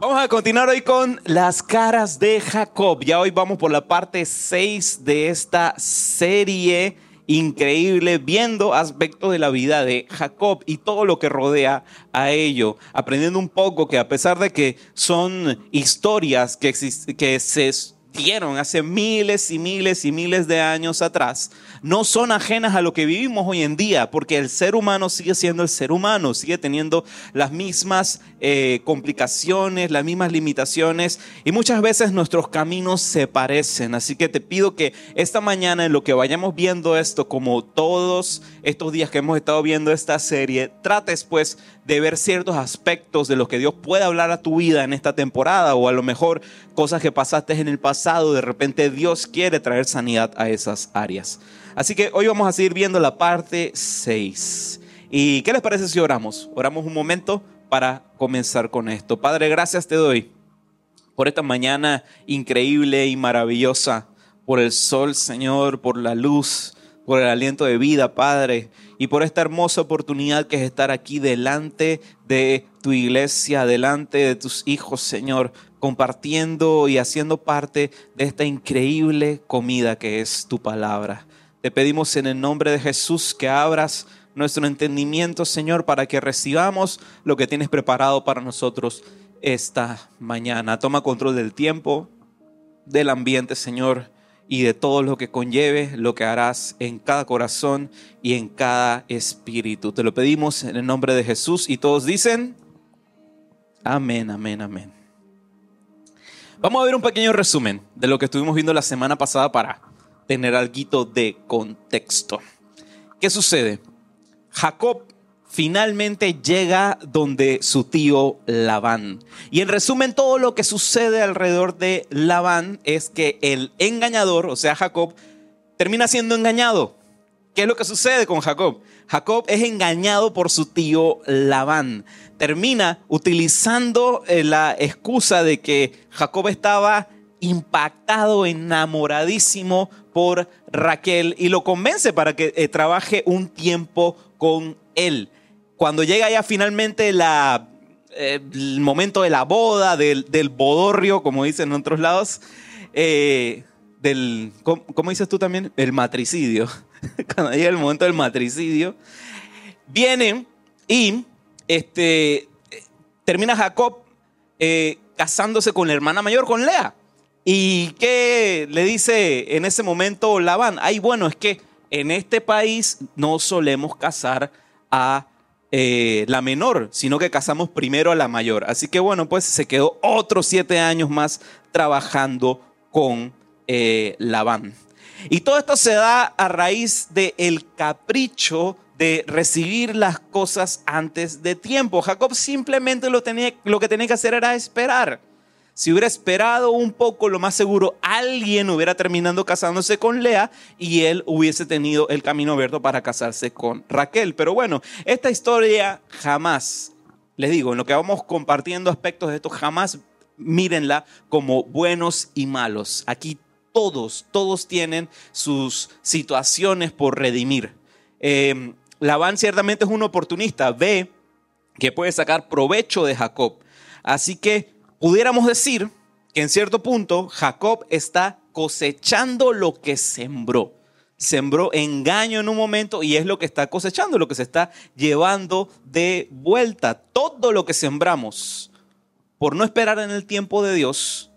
Vamos a continuar hoy con las caras de Jacob. Ya hoy vamos por la parte 6 de esta serie increíble viendo aspectos de la vida de Jacob y todo lo que rodea a ello, aprendiendo un poco que a pesar de que son historias que, que se dieron hace miles y miles y miles de años atrás, no son ajenas a lo que vivimos hoy en día, porque el ser humano sigue siendo el ser humano, sigue teniendo las mismas eh, complicaciones, las mismas limitaciones, y muchas veces nuestros caminos se parecen. Así que te pido que esta mañana, en lo que vayamos viendo esto, como todos estos días que hemos estado viendo esta serie, trates pues de ver ciertos aspectos de lo que Dios puede hablar a tu vida en esta temporada, o a lo mejor cosas que pasaste en el pasado, de repente Dios quiere traer sanidad a esas áreas. Así que hoy vamos a seguir viendo la parte 6. ¿Y qué les parece si oramos? Oramos un momento para comenzar con esto. Padre, gracias te doy por esta mañana increíble y maravillosa, por el sol, Señor, por la luz, por el aliento de vida, Padre, y por esta hermosa oportunidad que es estar aquí delante de tu iglesia, delante de tus hijos, Señor, compartiendo y haciendo parte de esta increíble comida que es tu palabra. Te pedimos en el nombre de Jesús que abras nuestro entendimiento, Señor, para que recibamos lo que tienes preparado para nosotros esta mañana. Toma control del tiempo, del ambiente, Señor, y de todo lo que conlleve lo que harás en cada corazón y en cada espíritu. Te lo pedimos en el nombre de Jesús y todos dicen, amén, amén, amén. Vamos a ver un pequeño resumen de lo que estuvimos viendo la semana pasada para tener algo de contexto. ¿Qué sucede? Jacob finalmente llega donde su tío Labán. Y en resumen, todo lo que sucede alrededor de Labán es que el engañador, o sea, Jacob, termina siendo engañado. ¿Qué es lo que sucede con Jacob? Jacob es engañado por su tío Labán. Termina utilizando eh, la excusa de que Jacob estaba impactado, enamoradísimo por Raquel y lo convence para que eh, trabaje un tiempo con él. Cuando llega ya finalmente eh, el momento de la boda, del, bodorrio, como dicen en otros lados, eh, del, ¿cómo, dices tú también? El matricidio. Cuando llega el momento del matricidio, viene y este, termina Jacob casándose con la hermana mayor, con Lea. ¿Y qué le dice en ese momento Labán? Ay, bueno, es que en este país no solemos casar a eh, la menor, sino que casamos primero a la mayor. Así que bueno, pues se quedó otros siete años más trabajando con eh, Labán. Y todo esto se da a raíz del capricho de recibir las cosas antes de tiempo. Jacob simplemente lo, tenía, lo que tenía que hacer era esperar. Si hubiera esperado un poco, lo más seguro, alguien hubiera terminado casándose con Lea y él hubiese tenido el camino abierto para casarse con Raquel. Pero bueno, esta historia jamás, les digo, en lo que vamos compartiendo aspectos de esto, jamás mírenla como buenos y malos. Aquí todos, todos tienen sus situaciones por redimir. Eh, Labán ciertamente es un oportunista, ve que puede sacar provecho de Jacob. Así que pudiéramos decir que en cierto punto Jacob está cosechando lo que sembró. Sembró engaño en un momento y es lo que está cosechando, lo que se está llevando de vuelta. Todo lo que sembramos por no esperar en el tiempo de Dios,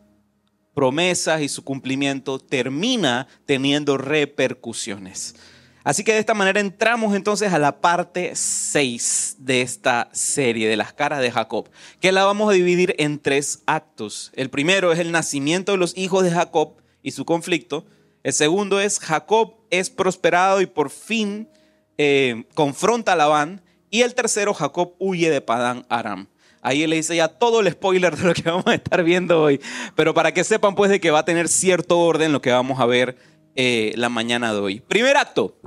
promesas y su cumplimiento termina teniendo repercusiones. Así que de esta manera entramos entonces a la parte 6 de esta serie de las caras de Jacob, que la vamos a dividir en tres actos. El primero es el nacimiento de los hijos de Jacob y su conflicto. El segundo es Jacob es prosperado y por fin eh, confronta a Labán. Y el tercero, Jacob huye de Padán Aram. Ahí le dice ya todo el spoiler de lo que vamos a estar viendo hoy. Pero para que sepan pues de que va a tener cierto orden lo que vamos a ver eh, la mañana de hoy. Primer acto,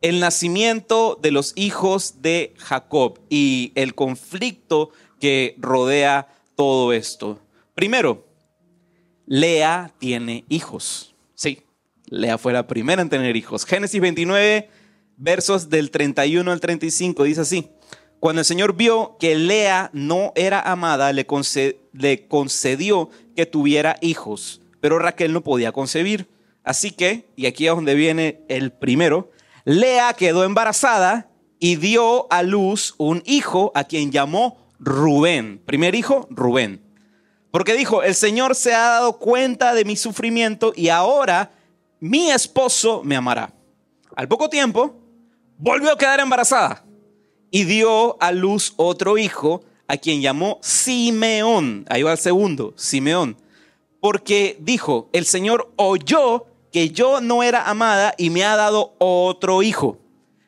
el nacimiento de los hijos de Jacob y el conflicto que rodea todo esto. Primero, Lea tiene hijos. Sí, Lea fue la primera en tener hijos. Génesis 29, versos del 31 al 35, dice así. Cuando el Señor vio que Lea no era amada, le, concedió que tuviera hijos, pero Raquel no podía concebir. Así que, y aquí es donde viene el primero, Lea quedó embarazada y dio a luz un hijo a quien llamó Rubén. Primer hijo, Rubén. Porque dijo, el Señor se ha dado cuenta de mi sufrimiento y ahora mi esposo me amará. Al poco tiempo, volvió a quedar embarazada y dio a luz otro hijo a quien llamó Simeón. Ahí va el segundo, Simeón. Porque dijo, el Señor oyó que yo no era amada y me ha dado otro hijo.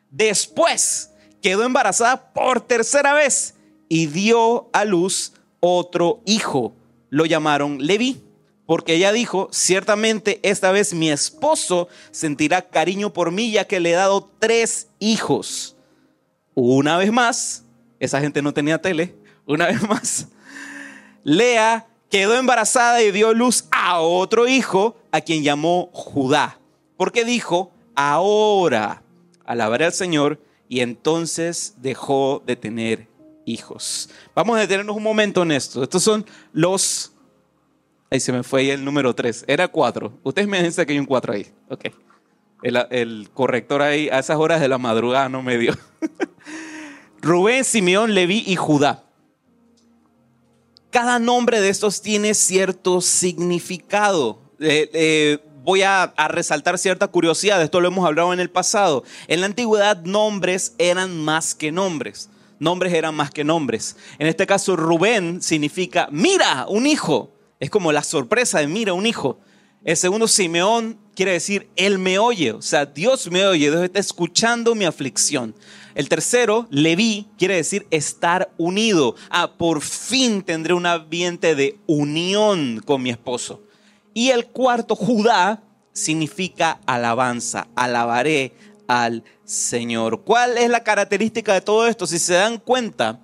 Después quedó embarazada por tercera vez y dio a luz otro hijo. Lo llamaron Leví, porque ella dijo, ciertamente esta vez mi esposo sentirá cariño por mí ya que le he dado tres hijos. Una vez más, esa gente no tenía tele, una vez más, Lea quedó embarazada y dio luz a otro hijo a quien llamó Judá, porque dijo, ahora alabaré al Señor y entonces dejó de tener hijos. Vamos a detenernos un momento en esto. Estos son los... Ahí se me fue el número 3. Era 4. Ustedes me dicen que hay un 4 ahí. Ok. El, el corrector ahí a esas horas de la madrugada no me dio. Rubén, Simeón, Leví y Judá. Cada nombre de estos tiene cierto significado. Eh, eh, voy a, resaltar cierta curiosidad, esto lo hemos hablado en el pasado. En la antigüedad nombres eran más que nombres. Nombres eran más que nombres. En este caso, Rubén significa, mira, un hijo. Es como la sorpresa de, mira, un hijo. El segundo, Simeón, quiere decir, Él me oye. O sea, Dios me oye, Dios está escuchando mi aflicción. El tercero, Leví, quiere decir estar unido. Ah, por fin tendré un ambiente de unión con mi esposo. Y el cuarto, Judá, significa alabanza. Alabaré al Señor. ¿Cuál es la característica de todo esto? Si se dan cuenta,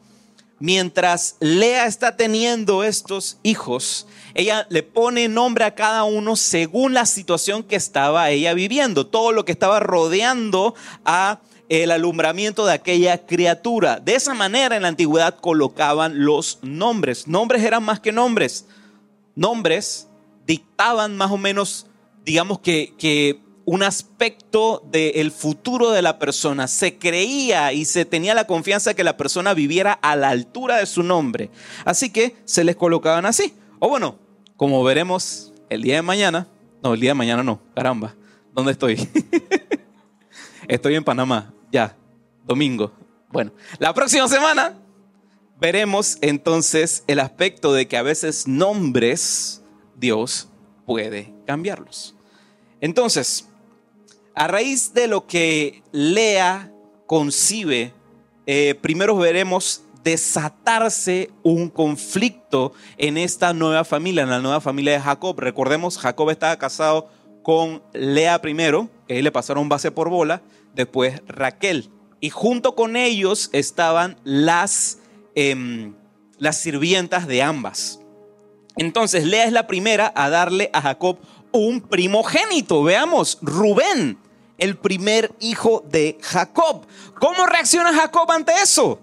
mientras Lea está teniendo estos hijos, ella le pone nombre a cada uno según la situación que estaba ella viviendo, todo lo que estaba rodeando a el alumbramiento de aquella criatura. De esa manera en la antigüedad colocaban los nombres. Nombres eran más que nombres. Nombres dictaban más o menos, digamos que, que un aspecto del futuro de la persona. Se creía y se tenía la confianza que la persona viviera a la altura de su nombre. Así que se les colocaban así. O bueno, como veremos el día de mañana. No, el día de mañana no, caramba. ¿Dónde estoy? estoy en Panamá ya, domingo. Bueno, la próxima semana veremos entonces el aspecto de que a veces nombres Dios puede cambiarlos. Entonces, a raíz de lo que Lea concibe, eh, primero veremos desatarse un conflicto en esta nueva familia, en la nueva familia de Jacob. Recordemos, Jacob estaba casado con Lea primero, que ahí le pasaron base por bola, después Raquel. Y junto con ellos estaban las, em, las sirvientas de ambas. Entonces Lea es la primera a darle a Jacob un primogénito. Veamos, Rubén, el primer hijo de Jacob. ¿Cómo reacciona Jacob ante eso?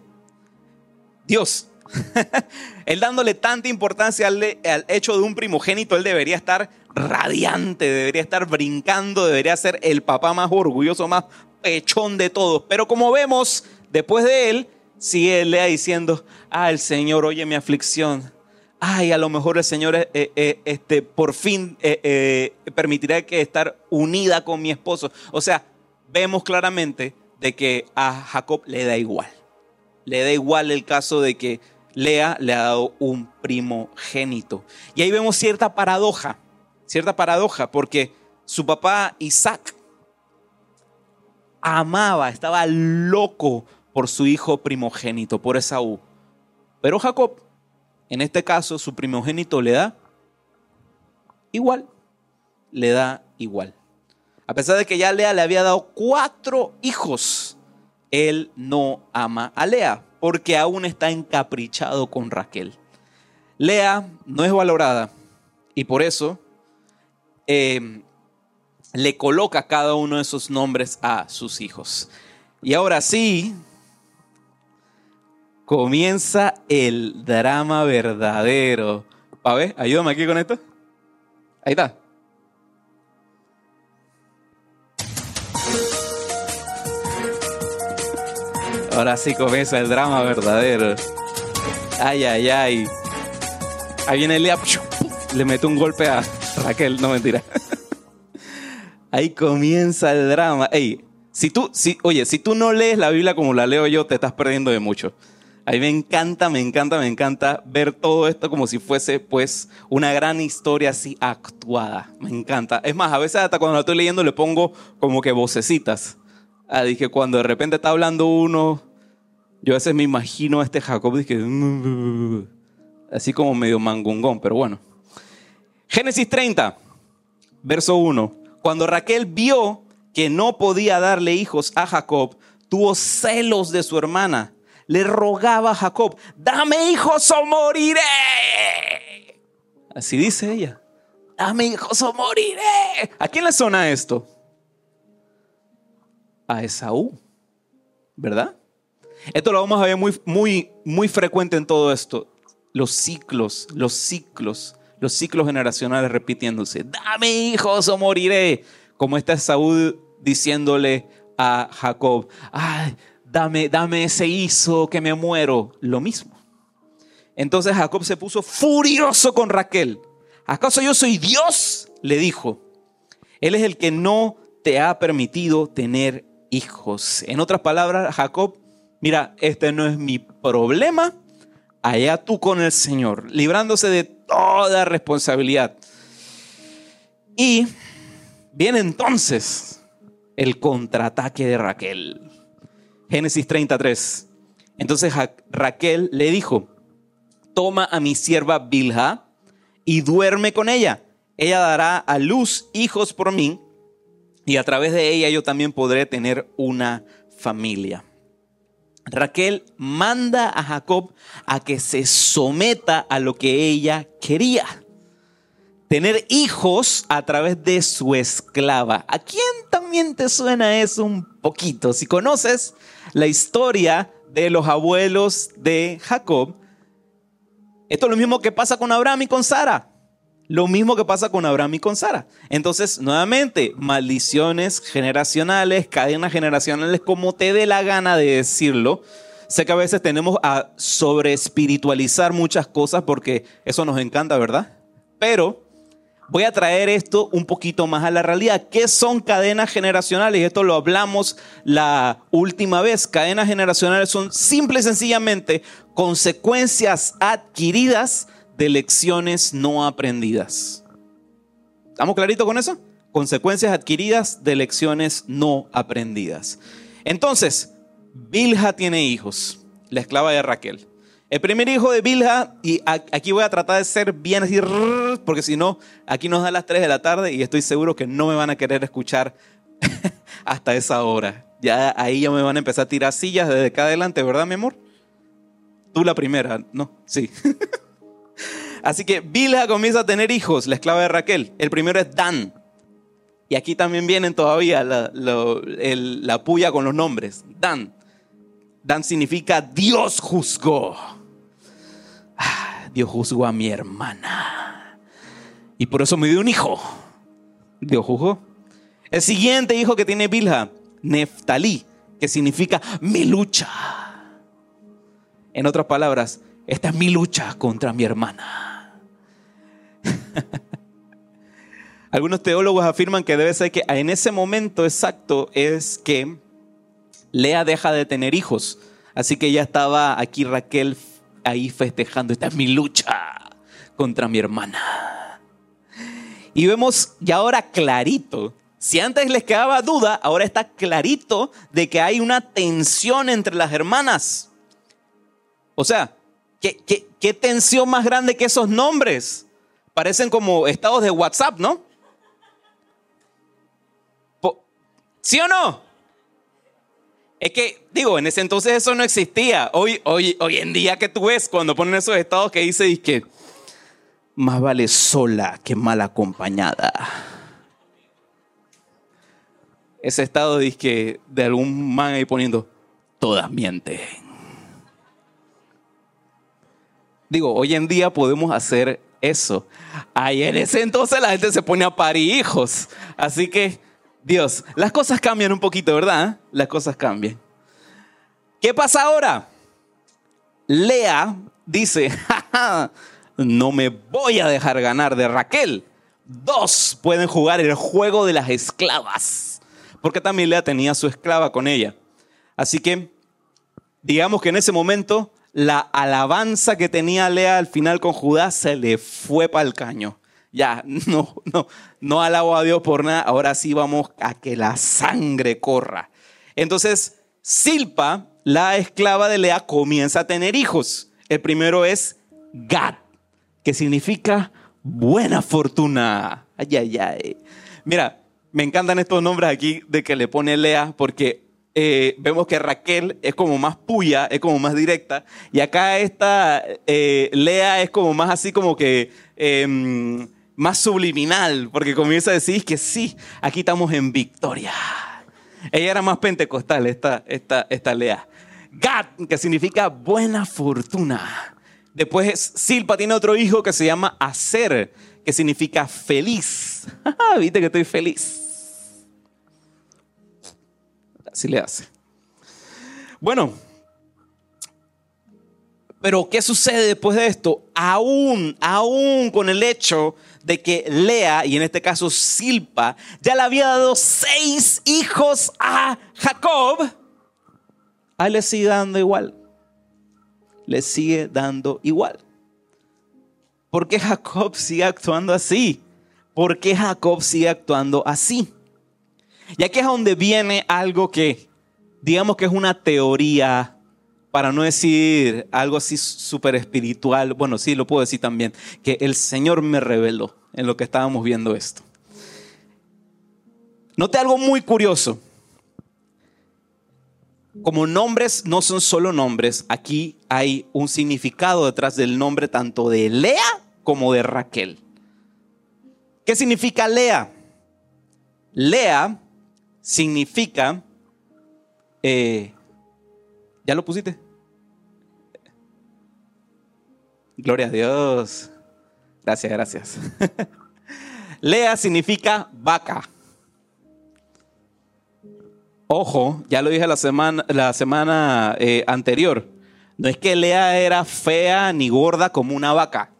Dios. él dándole tanta importancia al, hecho de un primogénito, él debería estar radiante, debería estar brincando, debería ser el papá más orgulloso, más pechón de todos. Pero como vemos, después de él, sigue Lea diciendo, ah, el Señor oye mi aflicción. Ay, a lo mejor el Señor eh, eh, este, por fin eh, permitirá que estar unida con mi esposo. O sea, vemos claramente de que a Jacob le da igual. Le da igual el caso de que Lea le ha dado un primogénito. Y ahí vemos cierta paradoja, cierta paradoja, porque su papá Isaac amaba, estaba loco por su hijo primogénito, por Esaú. Pero Jacob, en este caso, su primogénito le da igual, le da igual. A pesar de que ya Lea le había dado cuatro hijos, él no ama a Lea porque aún está encaprichado con Raquel. Lea no es valorada y por eso eh, le coloca cada uno de esos nombres a sus hijos. Y ahora sí, comienza el drama verdadero. A ver, ayúdame aquí con esto. Ahí está. Ahora sí comienza el drama verdadero. Ay, ay, ay. Ahí viene Elia. Le mete un golpe a Raquel. No mentira. Ahí comienza el drama. Ey, si tú, si, oye, si tú no lees la Biblia como la leo yo, te estás perdiendo de mucho. A mí me encanta, me encanta, me encanta ver todo esto como si fuese pues una gran historia así actuada. Me encanta. Es más, a veces hasta cuando la estoy leyendo le pongo como que vocecitas. Ah, dije, cuando de repente está hablando uno, yo a veces me imagino a este Jacob, dije, así como medio mangungón, pero bueno. Génesis 30, verso 1. Cuando Raquel vio que no podía darle hijos a Jacob, tuvo celos de su hermana le rogaba a Jacob, dame hijos o moriré. Así dice ella, dame hijos o moriré. ¿A quién le suena esto? A Esaú, ¿verdad? Esto lo vamos a ver muy, muy, muy frecuente en todo esto. Los ciclos, los ciclos, los ciclos generacionales repitiéndose. Dame hijos o moriré. Como está Esaú diciéndole a Jacob, ay, dame, dame ese hizo que me muero. Lo mismo. Entonces Jacob se puso furioso con Raquel. ¿Acaso yo soy Dios? Le dijo. Él es el que no te ha permitido tener hijos. En otras palabras, Jacob, mira, este no es mi problema. Allá tú con el Señor, librándose de toda responsabilidad. Y viene entonces el contraataque de Raquel. Génesis 33. Entonces Raquel le dijo, toma a mi sierva Bilha y duerme con ella. Ella dará a luz hijos por mí y a través de ella yo también podré tener una familia. Raquel manda a Jacob a que se someta a lo que ella quería. Tener hijos a través de su esclava. ¿A quién también te suena eso un poquito? Si conoces la historia de los abuelos de Jacob, esto es lo mismo que pasa con Abraham y con Sara. Lo mismo que pasa con Abraham y con Sara. Entonces, nuevamente, maldiciones generacionales, cadenas generacionales, como te dé la gana de decirlo. Sé que a veces tenemos a sobre espiritualizar muchas cosas porque eso nos encanta, ¿verdad? Pero voy a traer esto un poquito más a la realidad. ¿Qué son cadenas generacionales? Esto lo hablamos la última vez. Cadenas generacionales son simple y sencillamente consecuencias adquiridas de lecciones no aprendidas. ¿Estamos claritos con eso? Consecuencias adquiridas de lecciones no aprendidas. Entonces, Bilha tiene hijos, la esclava de Raquel. El primer hijo de Bilha, y aquí voy a tratar de ser bien así, porque si no, aquí nos da las 3 de la tarde y estoy seguro que no me van a querer escuchar hasta esa hora. Ya ahí ya me van a empezar a tirar sillas desde acá adelante, ¿verdad, mi amor? Tú la primera, ¿no? Sí. Así que Bilha comienza a tener hijos, la esclava de Raquel. El primero es Dan. Y aquí también vienen todavía la, puya con los nombres. Dan. Dan significa Dios juzgó. Dios juzgó a mi hermana. Y por eso me dio un hijo. Dios juzgó. El siguiente hijo que tiene Bilha, Neftalí, que significa mi lucha. En otras palabras, esta es mi lucha contra mi hermana. Algunos teólogos afirman que debe ser que en ese momento exacto es que Lea deja de tener hijos. Así que ya estaba aquí Raquel ahí festejando, esta es mi lucha contra mi hermana. Y vemos ya ahora clarito, si antes les quedaba duda, ahora está clarito de que hay una tensión entre las hermanas. O sea, ¿qué, qué tensión más grande que esos nombres? Parecen como estados de WhatsApp, ¿no? ¿Sí o no? Es que, digo, en ese entonces eso no existía. Hoy, hoy, hoy en día que tú ves cuando ponen esos estados que dice que más vale sola que mal acompañada. Ese estado dice que de algún man ahí poniendo, todas mienten. Digo, hoy en día podemos hacer eso. Ahí en ese entonces la gente se pone a parir hijos. Así que, Dios, las cosas cambian un poquito, ¿verdad? Las cosas cambian. ¿Qué pasa ahora? Lea dice, no me voy a dejar ganar de Raquel. Dos pueden jugar el juego de las esclavas, porque también Lea tenía su esclava con ella. Así que, digamos que en ese momento, la alabanza que tenía Lea al final con Judá se le fue para el caño. Ya, no, no, no alabo a Dios por nada, ahora sí vamos a que la sangre corra. Entonces, Silpa, la esclava de Lea, comienza a tener hijos. El primero es Gad, que significa buena fortuna. Ay, ay, ay. Mira, me encantan estos nombres aquí de que le pone Lea porque eh, vemos que Raquel es como más puya, es como más directa, y acá esta eh, Lea es como más así como que em, más subliminal, porque comienza a decir que sí, aquí estamos en victoria. Ella era más pentecostal, esta, esta, esta Lea. Gad, que significa buena fortuna. Después Silpa tiene otro hijo que se llama Acer, que significa feliz. Viste que estoy feliz. Así le hace. Bueno, pero ¿qué sucede después de esto? Aún, aún con el hecho de que Lea, y en este caso Silpa, ya le había dado seis hijos a Jacob, a le sigue dando igual le sigue dando igual. ¿Por qué Jacob sigue actuando así? ¿Por qué Jacob sigue actuando así? Y aquí es donde viene algo que, digamos que es una teoría, para no decir algo así súper espiritual, bueno, sí lo puedo decir también, que el Señor me reveló en lo que estábamos viendo esto. Note algo muy curioso como nombres no son solo nombres, aquí hay un significado detrás del nombre tanto de Lea como de Raquel. ¿Qué significa Lea? Lea significa... Eh, ¿Ya lo pusiste? Gloria a Dios. Gracias, gracias. Lea significa vaca. Ojo, ya lo dije la semana, la semana eh, anterior. No es que Lea era fea ni gorda como una vaca.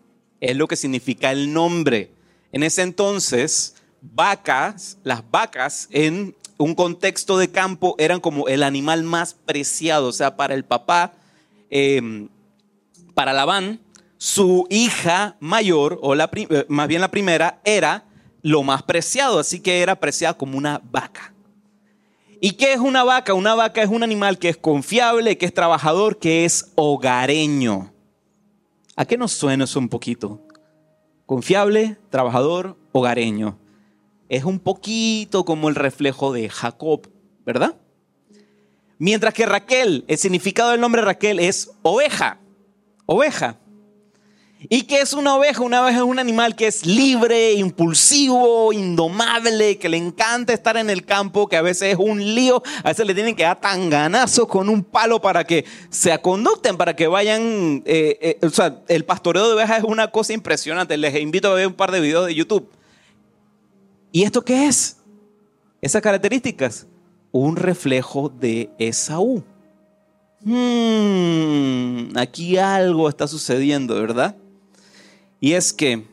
Es lo que significa el nombre. En ese entonces, vacas, las vacas en un contexto de campo eran como el animal más preciado. O sea, para el papá, em, para Labán, su hija mayor, o la, eh, más bien la primera, era lo más preciado. Así que era apreciada como una vaca. ¿Y qué es una vaca? Una vaca es un animal que es confiable, que es trabajador, que es hogareño. ¿A qué nos suena eso un poquito? Confiable, trabajador, hogareño. Es un poquito como el reflejo de Jacob, ¿verdad? Mientras que Raquel, el significado del nombre Raquel es oveja, oveja. ¿Y qué es una oveja? Una oveja es un animal que es libre, impulsivo, indomable, que le encanta estar en el campo, que a veces es un lío, a veces le tienen que dar tan ganazo con un palo para que se aconducten, para que vayan... Eh, eh, o sea, el pastoreo de ovejas es una cosa impresionante. Les invito a ver un par de videos de YouTube. ¿Y esto qué es? Esas características. Un reflejo de Esaú. Hmm, aquí algo está sucediendo, ¿verdad? Y es que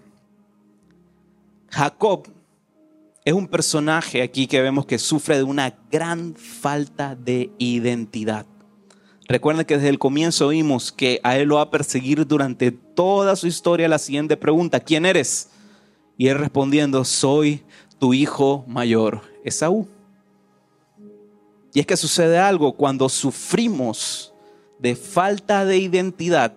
Jacob es un personaje aquí que vemos que sufre de una gran falta de identidad. Recuerden que desde el comienzo vimos que a él lo va a perseguir durante toda su historia la siguiente pregunta, ¿quién eres? Y él respondiendo, soy tu hijo mayor, Esaú. Y es que sucede algo cuando sufrimos de falta de identidad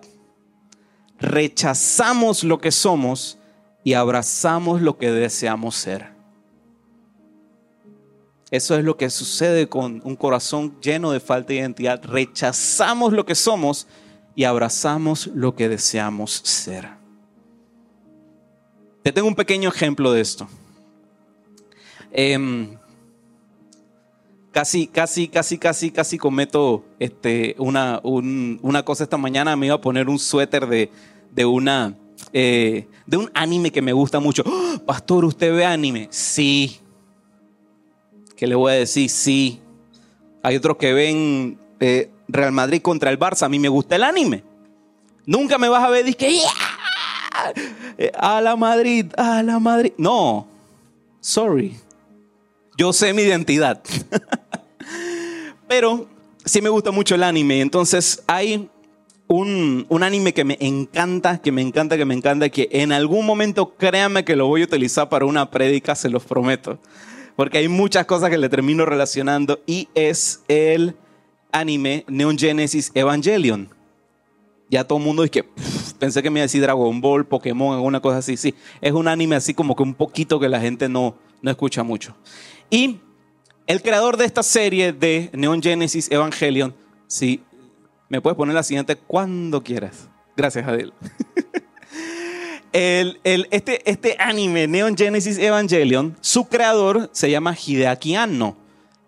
rechazamos lo que somos y abrazamos lo que deseamos ser. Eso es lo que sucede con un corazón lleno de falta de identidad. Rechazamos lo que somos y abrazamos lo que deseamos ser. Te tengo un pequeño ejemplo de esto. Em, casi, casi, casi, casi, casi cometo este, una, una cosa esta mañana. Me iba a poner un suéter de, de una eh, de un anime que me gusta mucho. ¡Oh! Pastor, ¿usted ve anime? Sí. ¿Qué le voy a decir? Sí. Hay otros que ven eh, Real Madrid contra el Barça. A mí me gusta el anime. Nunca me vas a ver que eh, a la Madrid, a la Madrid. No, sorry. Yo sé mi identidad. Pero sí me gusta mucho el anime. Entonces hay un, anime que me encanta, que me encanta, que me encanta, que en algún momento créanme que lo voy a utilizar para una prédica, se los prometo. Porque hay muchas cosas que le termino relacionando y es el anime Neon Genesis Evangelion. Ya todo el mundo dice que pensé que me iba a decir Dragon Ball, Pokémon, alguna cosa así. Sí, es un anime así como que un poquito que la gente no, no escucha mucho. Y el creador de esta serie de Neon Genesis Evangelion, sí, me puedes poner la siguiente cuando quieras. Gracias, Adel. El, este, este anime, Neon Genesis Evangelion, su creador se llama Hideaki Anno.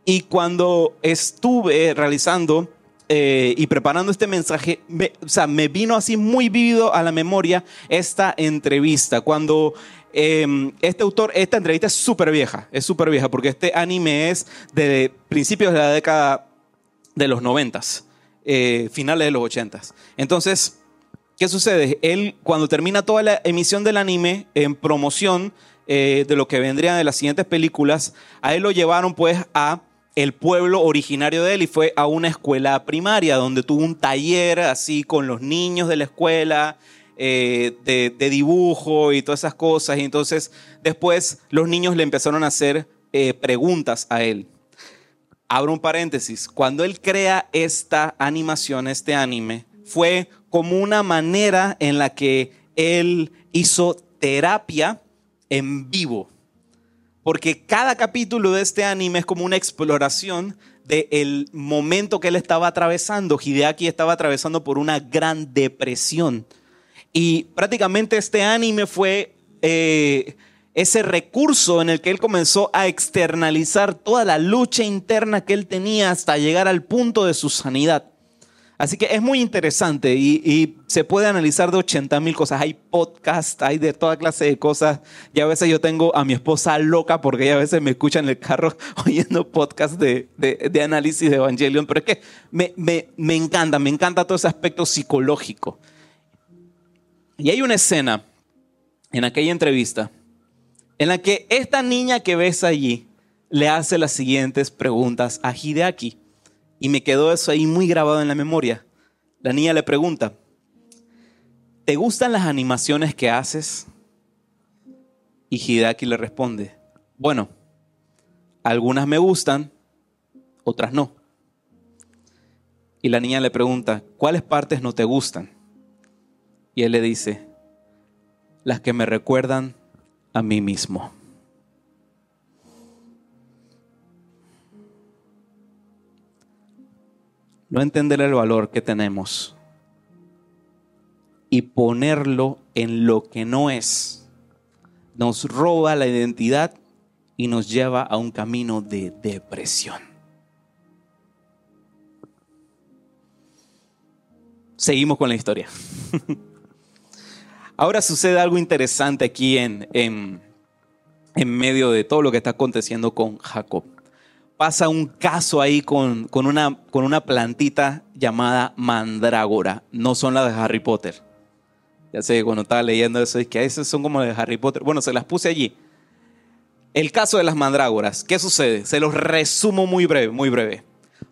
Y cuando estuve realizando eh, y preparando este mensaje, me, o sea, me vino así muy vivido a la memoria esta entrevista. Cuando em, este autor, esta entrevista es súper vieja, es súper vieja, porque este anime es de principios de la década de los noventas. Eh, finales de los 80. Entonces, ¿qué sucede? Él, cuando termina toda la emisión del anime en promoción eh, de lo que vendrían de las siguientes películas, a él lo llevaron pues a el pueblo originario de él y fue a una escuela primaria donde tuvo un taller así con los niños de la escuela. Eh, de, de, dibujo y todas esas cosas. Y entonces después los niños le empezaron a hacer preguntas a él abro un paréntesis, cuando él crea esta animación, este anime, fue como una manera en la que él hizo terapia en vivo. Porque cada capítulo de este anime es como una exploración del momento que él estaba atravesando. Hideaki estaba atravesando por una gran depresión. Y prácticamente este anime fue eh, ese recurso en el que él comenzó a externalizar toda la lucha interna que él tenía hasta llegar al punto de su sanidad. Así que es muy interesante y, se puede analizar de 80 mil cosas. Hay podcast, hay de toda clase de cosas. Y a veces yo tengo a mi esposa loca porque ella a veces me escucha en el carro oyendo podcast de, de, análisis de Evangelion. Pero es que me, me, me encanta, me encanta todo ese aspecto psicológico. Y hay una escena en aquella entrevista en la que esta niña que ves allí le hace las siguientes preguntas a Hideaki. Y me quedó eso ahí muy grabado en la memoria. La niña le pregunta, ¿te gustan las animaciones que haces? Y Hideaki le responde, bueno, algunas me gustan, otras no. Y la niña le pregunta, ¿cuáles partes no te gustan? Y él le dice, las que me recuerdan a mí mismo. No entender el valor que tenemos y ponerlo en lo que no es, nos roba la identidad y nos lleva a un camino de depresión. Seguimos con la historia. Ahora sucede algo interesante aquí en, en, medio de todo lo que está aconteciendo con Jacob. Pasa un caso ahí con, con, una, con una plantita llamada mandrágora. No son las de Harry Potter. Ya sé, cuando estaba leyendo eso, es que a veces son como las de Harry Potter. Bueno, se las puse allí. El caso de las mandrágoras. ¿Qué sucede? Se los resumo muy breve, muy breve.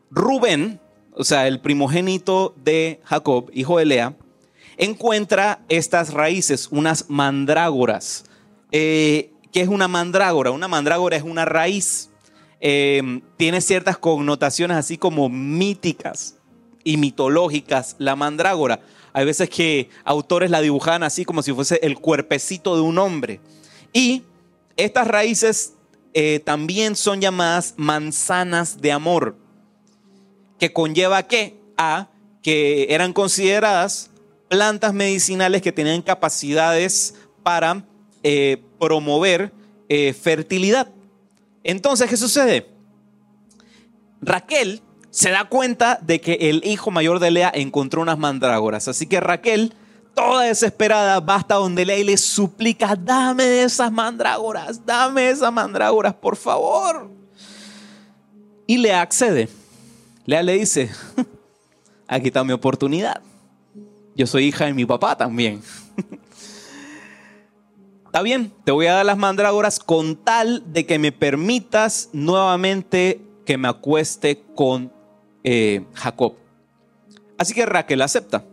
Rubén, o sea, el primogénito de Jacob, hijo de Lea, encuentra estas raíces, unas mandrágoras. Eh, ¿Qué es una mandrágora? Una mandrágora es una raíz. Eh, tiene ciertas connotaciones así como míticas y mitológicas, la mandrágora. Hay veces que autores la dibujan así como si fuese el cuerpecito de un hombre. Y estas raíces eh, también son llamadas manzanas de amor, que conlleva qué? A que eran consideradas plantas medicinales que tenían capacidades para eh, promover eh, fertilidad. Entonces, ¿qué sucede? Raquel se da cuenta de que el hijo mayor de Lea encontró unas mandrágoras. Así que Raquel toda desesperada, va hasta donde Lea y le suplica, dame esas mandrágoras, dame esas mandrágoras, por favor. Y Lea accede. Lea le dice, aquí está mi oportunidad. Yo soy hija de mi papá también. Está bien, te voy a dar las mandrágoras con tal de que me permitas nuevamente que me acueste con eh, Jacob. Así que Raquel acepta.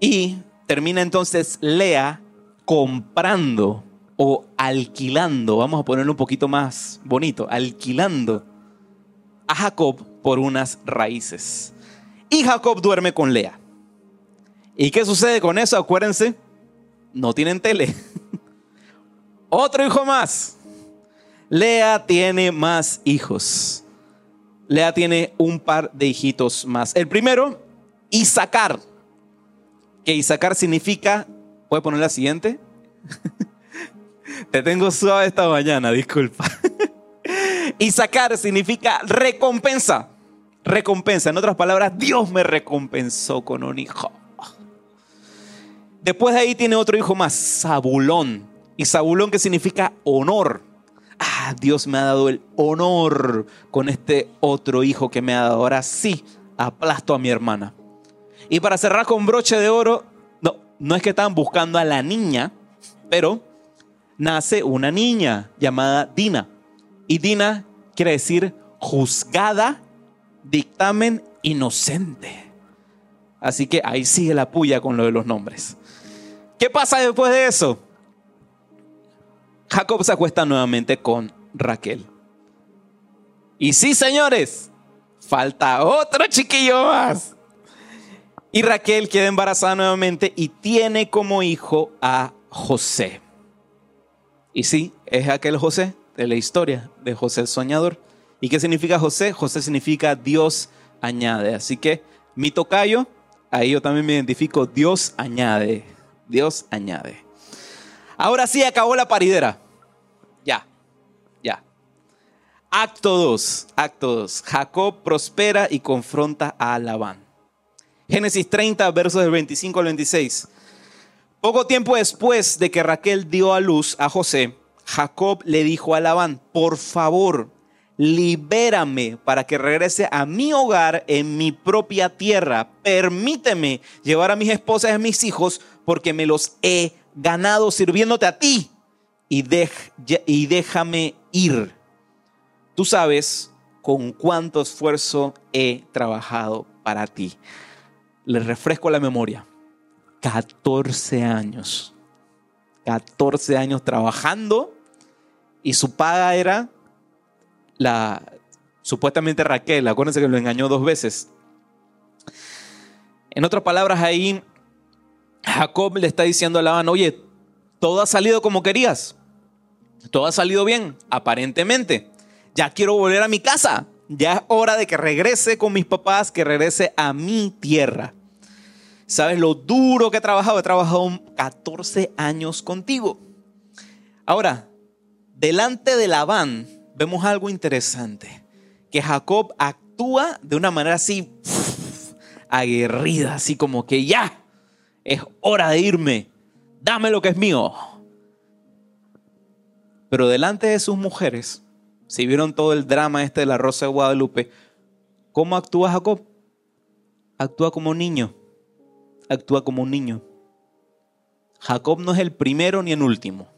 Y termina entonces Lea comprando o alquilando, vamos a ponerlo un poquito más bonito, alquilando a Jacob por unas raíces. Y Jacob duerme con Lea. ¿Y qué sucede con eso? Acuérdense, no tienen tele. Otro hijo más. Lea tiene más hijos. Lea tiene un par de hijitos más. El primero, Isaacar. Que Isaacar significa, ¿puede poner la siguiente? Te tengo suave esta mañana, disculpa. Isaacar significa recompensa. Recompensa. En otras palabras, Dios me recompensó con un hijo. Después de ahí tiene otro hijo más, Zabulón. Y Zabulón que significa honor. Ah, Dios me ha dado el honor con este otro hijo que me ha dado. Ahora sí, aplasto a mi hermana. Y para cerrar con broche de oro, no, no es que estaban buscando a la niña, pero nace una niña llamada Dina. Y Dina quiere decir juzgada, dictamen inocente. Así que ahí sigue la puya con lo de los nombres. ¿Qué pasa después de eso? Jacob se acuesta nuevamente con Raquel. Y sí, señores, falta otro chiquillo más. Y Raquel queda embarazada nuevamente y tiene como hijo a José. Y sí, es aquel José de la historia de José el soñador. ¿Y qué significa José? José significa Dios añade. Así que mi tocayo, ahí yo también me identifico, Dios añade. Dios añade. Ahora sí acabó la paridera. Ya, ya. Acto 2, acto 2. Jacob prospera y confronta a Labán. Génesis 30, versos del 25 al 26. Poco tiempo después de que Raquel dio a luz a José, Jacob le dijo a Labán, por favor, libérame para que regrese a mi hogar en mi propia tierra. Permíteme llevar a mis esposas y a mis hijos porque me los he ganado sirviéndote a ti y, déjame ir. Tú sabes con cuánto esfuerzo he trabajado para ti. Le refresco la memoria. 14 años. 14 años trabajando y su paga era la supuestamente Raquel, acuérdense que lo engañó dos veces. En otras palabras, ahí Jacob le está diciendo a Labán, oye, todo ha salido como querías, todo ha salido bien, aparentemente. Ya quiero volver a mi casa, ya es hora de que regrese con mis papás, que regrese a mi tierra. ¿Sabes lo duro que he trabajado? He trabajado 14 años contigo. Ahora, delante de Labán, vemos algo interesante, que Jacob actúa de una manera así aguerrida, así como que ya, es hora de irme, dame lo que es mío. Pero delante de sus mujeres, si vieron todo el drama este de la Rosa de Guadalupe, ¿cómo actúa Jacob? Actúa como un niño, actúa como un niño. Jacob no es el primero ni el último.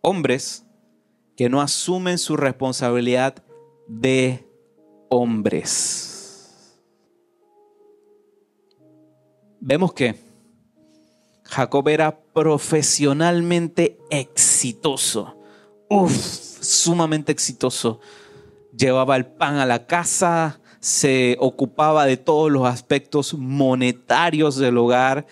Hombres que no asumen su responsabilidad de hombres. Vemos que Jacob era profesionalmente exitoso. Uf, sumamente exitoso. Llevaba el pan a la casa, se ocupaba de todos los aspectos monetarios del hogar,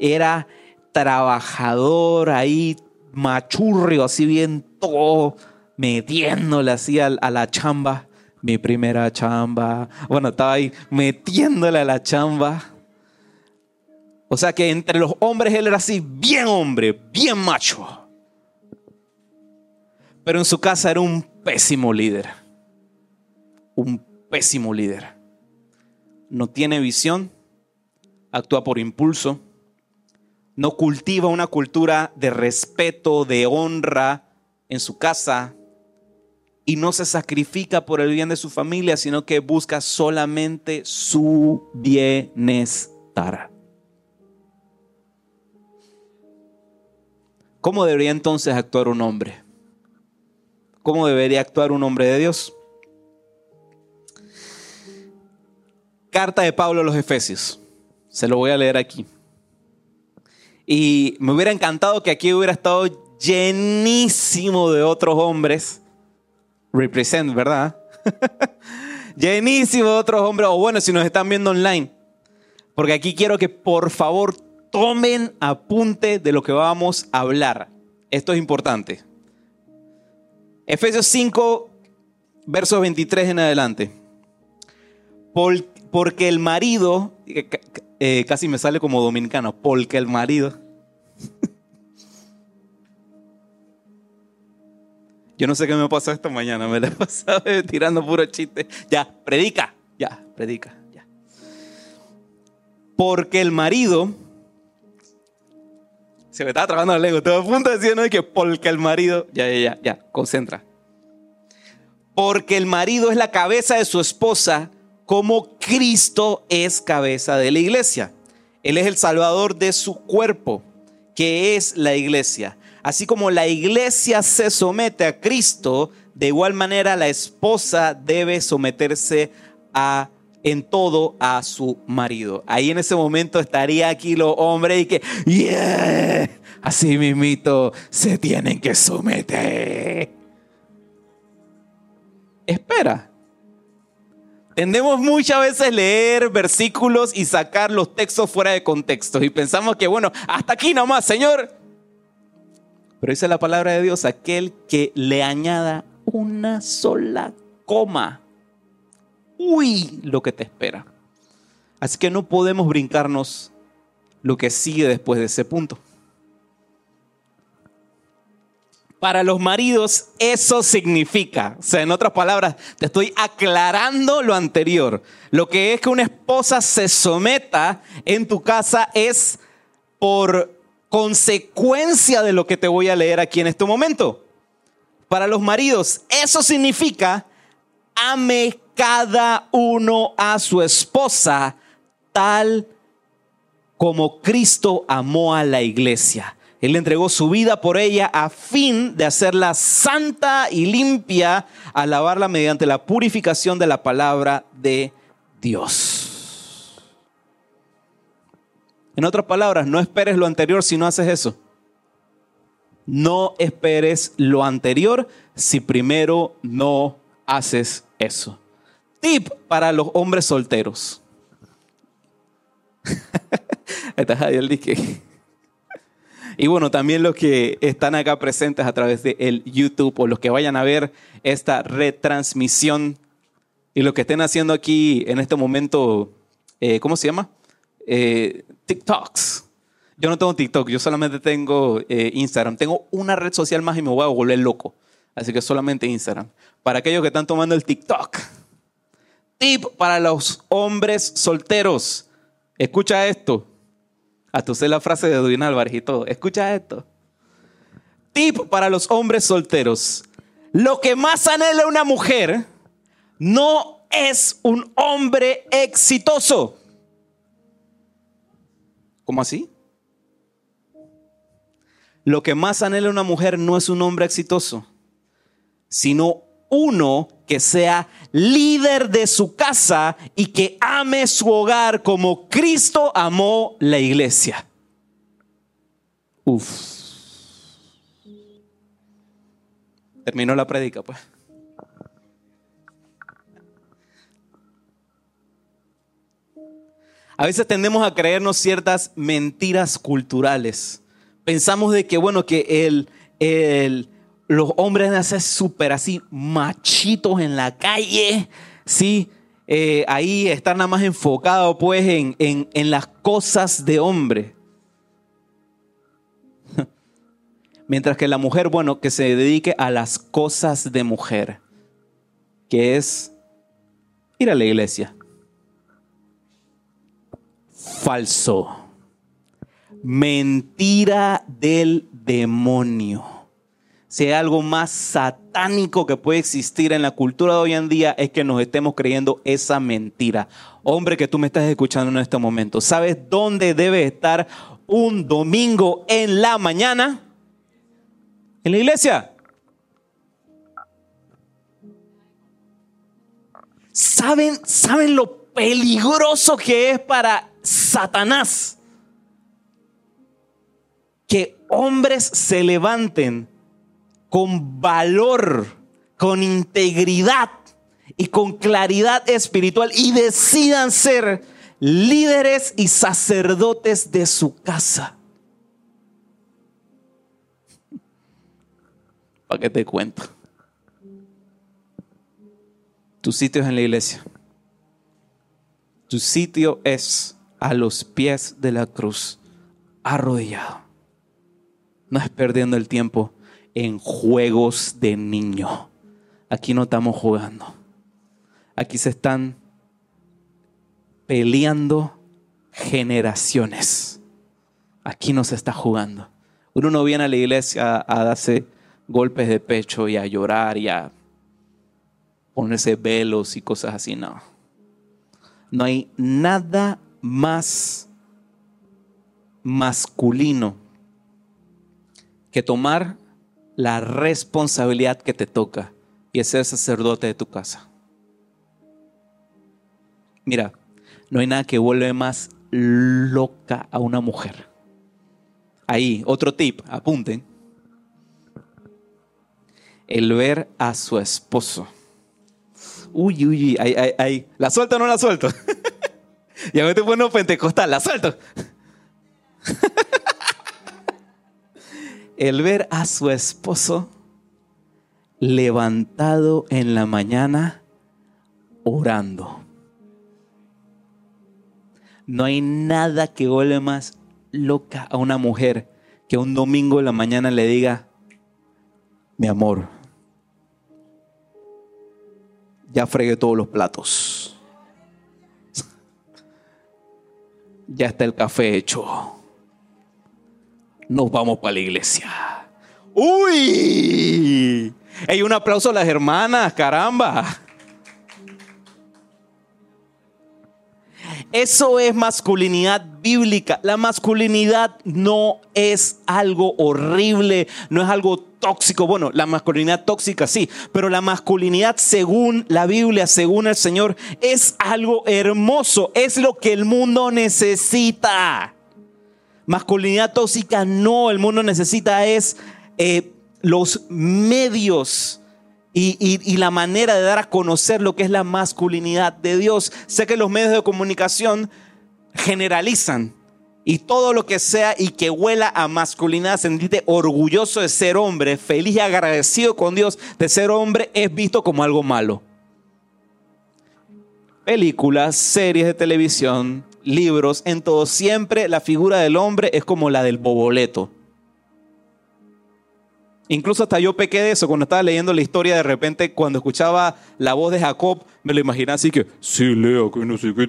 era trabajador ahí machurrio, así bien todo, metiéndole así a, la chamba. Mi primera chamba. Bueno, estaba ahí metiéndole a la chamba. O sea que entre los hombres él era así, bien hombre, bien macho. Pero en su casa era un pésimo líder. Un pésimo líder. No tiene visión, actúa por impulso, no cultiva una cultura de respeto, de honra en su casa y no se sacrifica por el bien de su familia, sino que busca solamente su bienestar. ¿Cómo debería entonces actuar un hombre? ¿Cómo debería actuar un hombre de Dios? Carta de Pablo a los Efesios. Se lo voy a leer aquí. Y me hubiera encantado que aquí hubiera estado llenísimo de otros hombres. Represent, ¿verdad? llenísimo de otros hombres. O bueno, si nos están viendo online. Porque aquí quiero que por favor tomen apunte de lo que vamos a hablar. Esto es importante. Efesios 5, versos 23 en adelante. porque el marido, eh, eh, casi me sale como dominicano, porque el marido. Yo no sé qué me pasó esta mañana, me la he pasado tirando puro chiste. Ya, predica, ya, predica, ya. Porque el marido se me estaba trabajando la lengua. Estoy a punto ¿no? Que porque el marido. Ya, ya, ya, ya, concentra. Porque el marido es la cabeza de su esposa, como Cristo es cabeza de la iglesia. Él es el salvador de su cuerpo, que es la iglesia. Así como la iglesia se somete a Cristo, de igual manera la esposa debe someterse a en todo a su marido. Ahí en ese momento estaría aquí los hombres y que, yeah, así mismito se tienen que someter. Espera. Tendemos muchas veces leer versículos y sacar los textos fuera de contexto y pensamos que, bueno, hasta aquí nomás, Señor. Pero dice la palabra de Dios, aquel que le añada una sola coma uy, lo que te espera. Así que no podemos brincarnos lo que sigue después de ese punto. Para los maridos eso significa, o sea, en otras palabras, te estoy aclarando lo anterior. Lo que es que una esposa se someta en tu casa es por consecuencia de lo que te voy a leer aquí en este momento. Para los maridos, eso significa ame cada uno a su esposa tal como Cristo amó a la iglesia. Él entregó su vida por ella a fin de hacerla santa y limpia, a lavarla mediante la purificación de la palabra de Dios. En otras palabras, no esperes lo anterior si no haces eso. No esperes lo anterior si primero no haces eso. Tip para los hombres solteros. Está Javier Dique. Y bueno, también los que están acá presentes a través de el YouTube o los que vayan a ver esta retransmisión y los que estén haciendo aquí en este momento, eh, ¿cómo se llama? Eh, TikToks. Yo no tengo TikTok, yo solamente tengo eh, Instagram. Tengo una red social más y me voy a volver loco. Así que solamente Instagram. Para aquellos que están tomando el TikTok tip para los hombres solteros. Escucha esto. Hasta usé la frase de Edwin Álvarez y todo. Escucha esto. Tip para los hombres solteros. Lo que más anhela una mujer no es un hombre exitoso. ¿Cómo así? Lo que más anhela una mujer no es un hombre exitoso, sino uno que sea líder de su casa y que ame su hogar como Cristo amó la iglesia. Uf. Terminó la prédica, pues. A veces tendemos a creernos ciertas mentiras culturales. Pensamos de que, bueno, que el, el, los hombres nacen súper así, machitos en la calle, ¿sí? Eh, ahí están nada más enfocados pues en, en las cosas de hombre. Mientras que la mujer, bueno, que se dedique a las cosas de mujer, que es ir a la iglesia, falso. Mentira del demonio. Si hay algo más satánico que puede existir en la cultura de hoy en día es que nos estemos creyendo esa mentira. Hombre que tú me estás escuchando en este momento, ¿sabes dónde debe estar un domingo en la mañana? En la iglesia. ¿Saben, ¿Saben lo peligroso que es para Satanás? Que hombres se levanten con valor, con integridad y con claridad espiritual y decidan ser líderes y sacerdotes de su casa. ¿Para qué te cuento? Tu sitio es en la iglesia. Tu sitio es a los pies de la cruz, arrodillado. No es perdiendo el tiempo en juegos de niño. Aquí no estamos jugando. Aquí se están peleando generaciones. Aquí no se está jugando. Uno no viene a la iglesia a darse golpes de pecho y a llorar y a ponerse velos y cosas así, no. No hay nada más masculino que tomar la responsabilidad que te toca y es ser sacerdote de tu casa. Mira, no hay nada que vuelve más loca a una mujer. Ahí, otro tip, apunten. El ver a su esposo uy, uy, ay, ay, ay, ¿la suelto o no la suelto? ya me estoy poniendo pentecostal, la suelto. El ver a su esposo levantado en la mañana orando. No hay nada que vuelve más loca a una mujer que un domingo en la mañana le diga, mi amor, ya fregué todos los platos. Ya está el café hecho. Nos vamos para la iglesia. ¡Uy! Hay un aplauso a las hermanas, caramba. Eso es masculinidad bíblica. La masculinidad no es algo horrible, no es algo tóxico. Bueno, la masculinidad tóxica sí, pero la masculinidad según la Biblia, según el Señor, es algo hermoso, es lo que el mundo necesita. Masculinidad tóxica no, el mundo necesita es eh, los medios y, la manera de dar a conocer lo que es la masculinidad de Dios. Sé que los medios de comunicación generalizan y todo lo que sea y que huela a masculinidad, sentirte orgulloso de ser hombre, feliz y agradecido con Dios de ser hombre, es visto como algo malo. Películas, series de televisión, libros, en todo, siempre la figura del hombre es como la del boboleto. Incluso hasta yo pequé de eso cuando estaba leyendo la historia, de repente cuando escuchaba la voz de Jacob, me lo imaginaba así que, sí, leo, que no sé qué.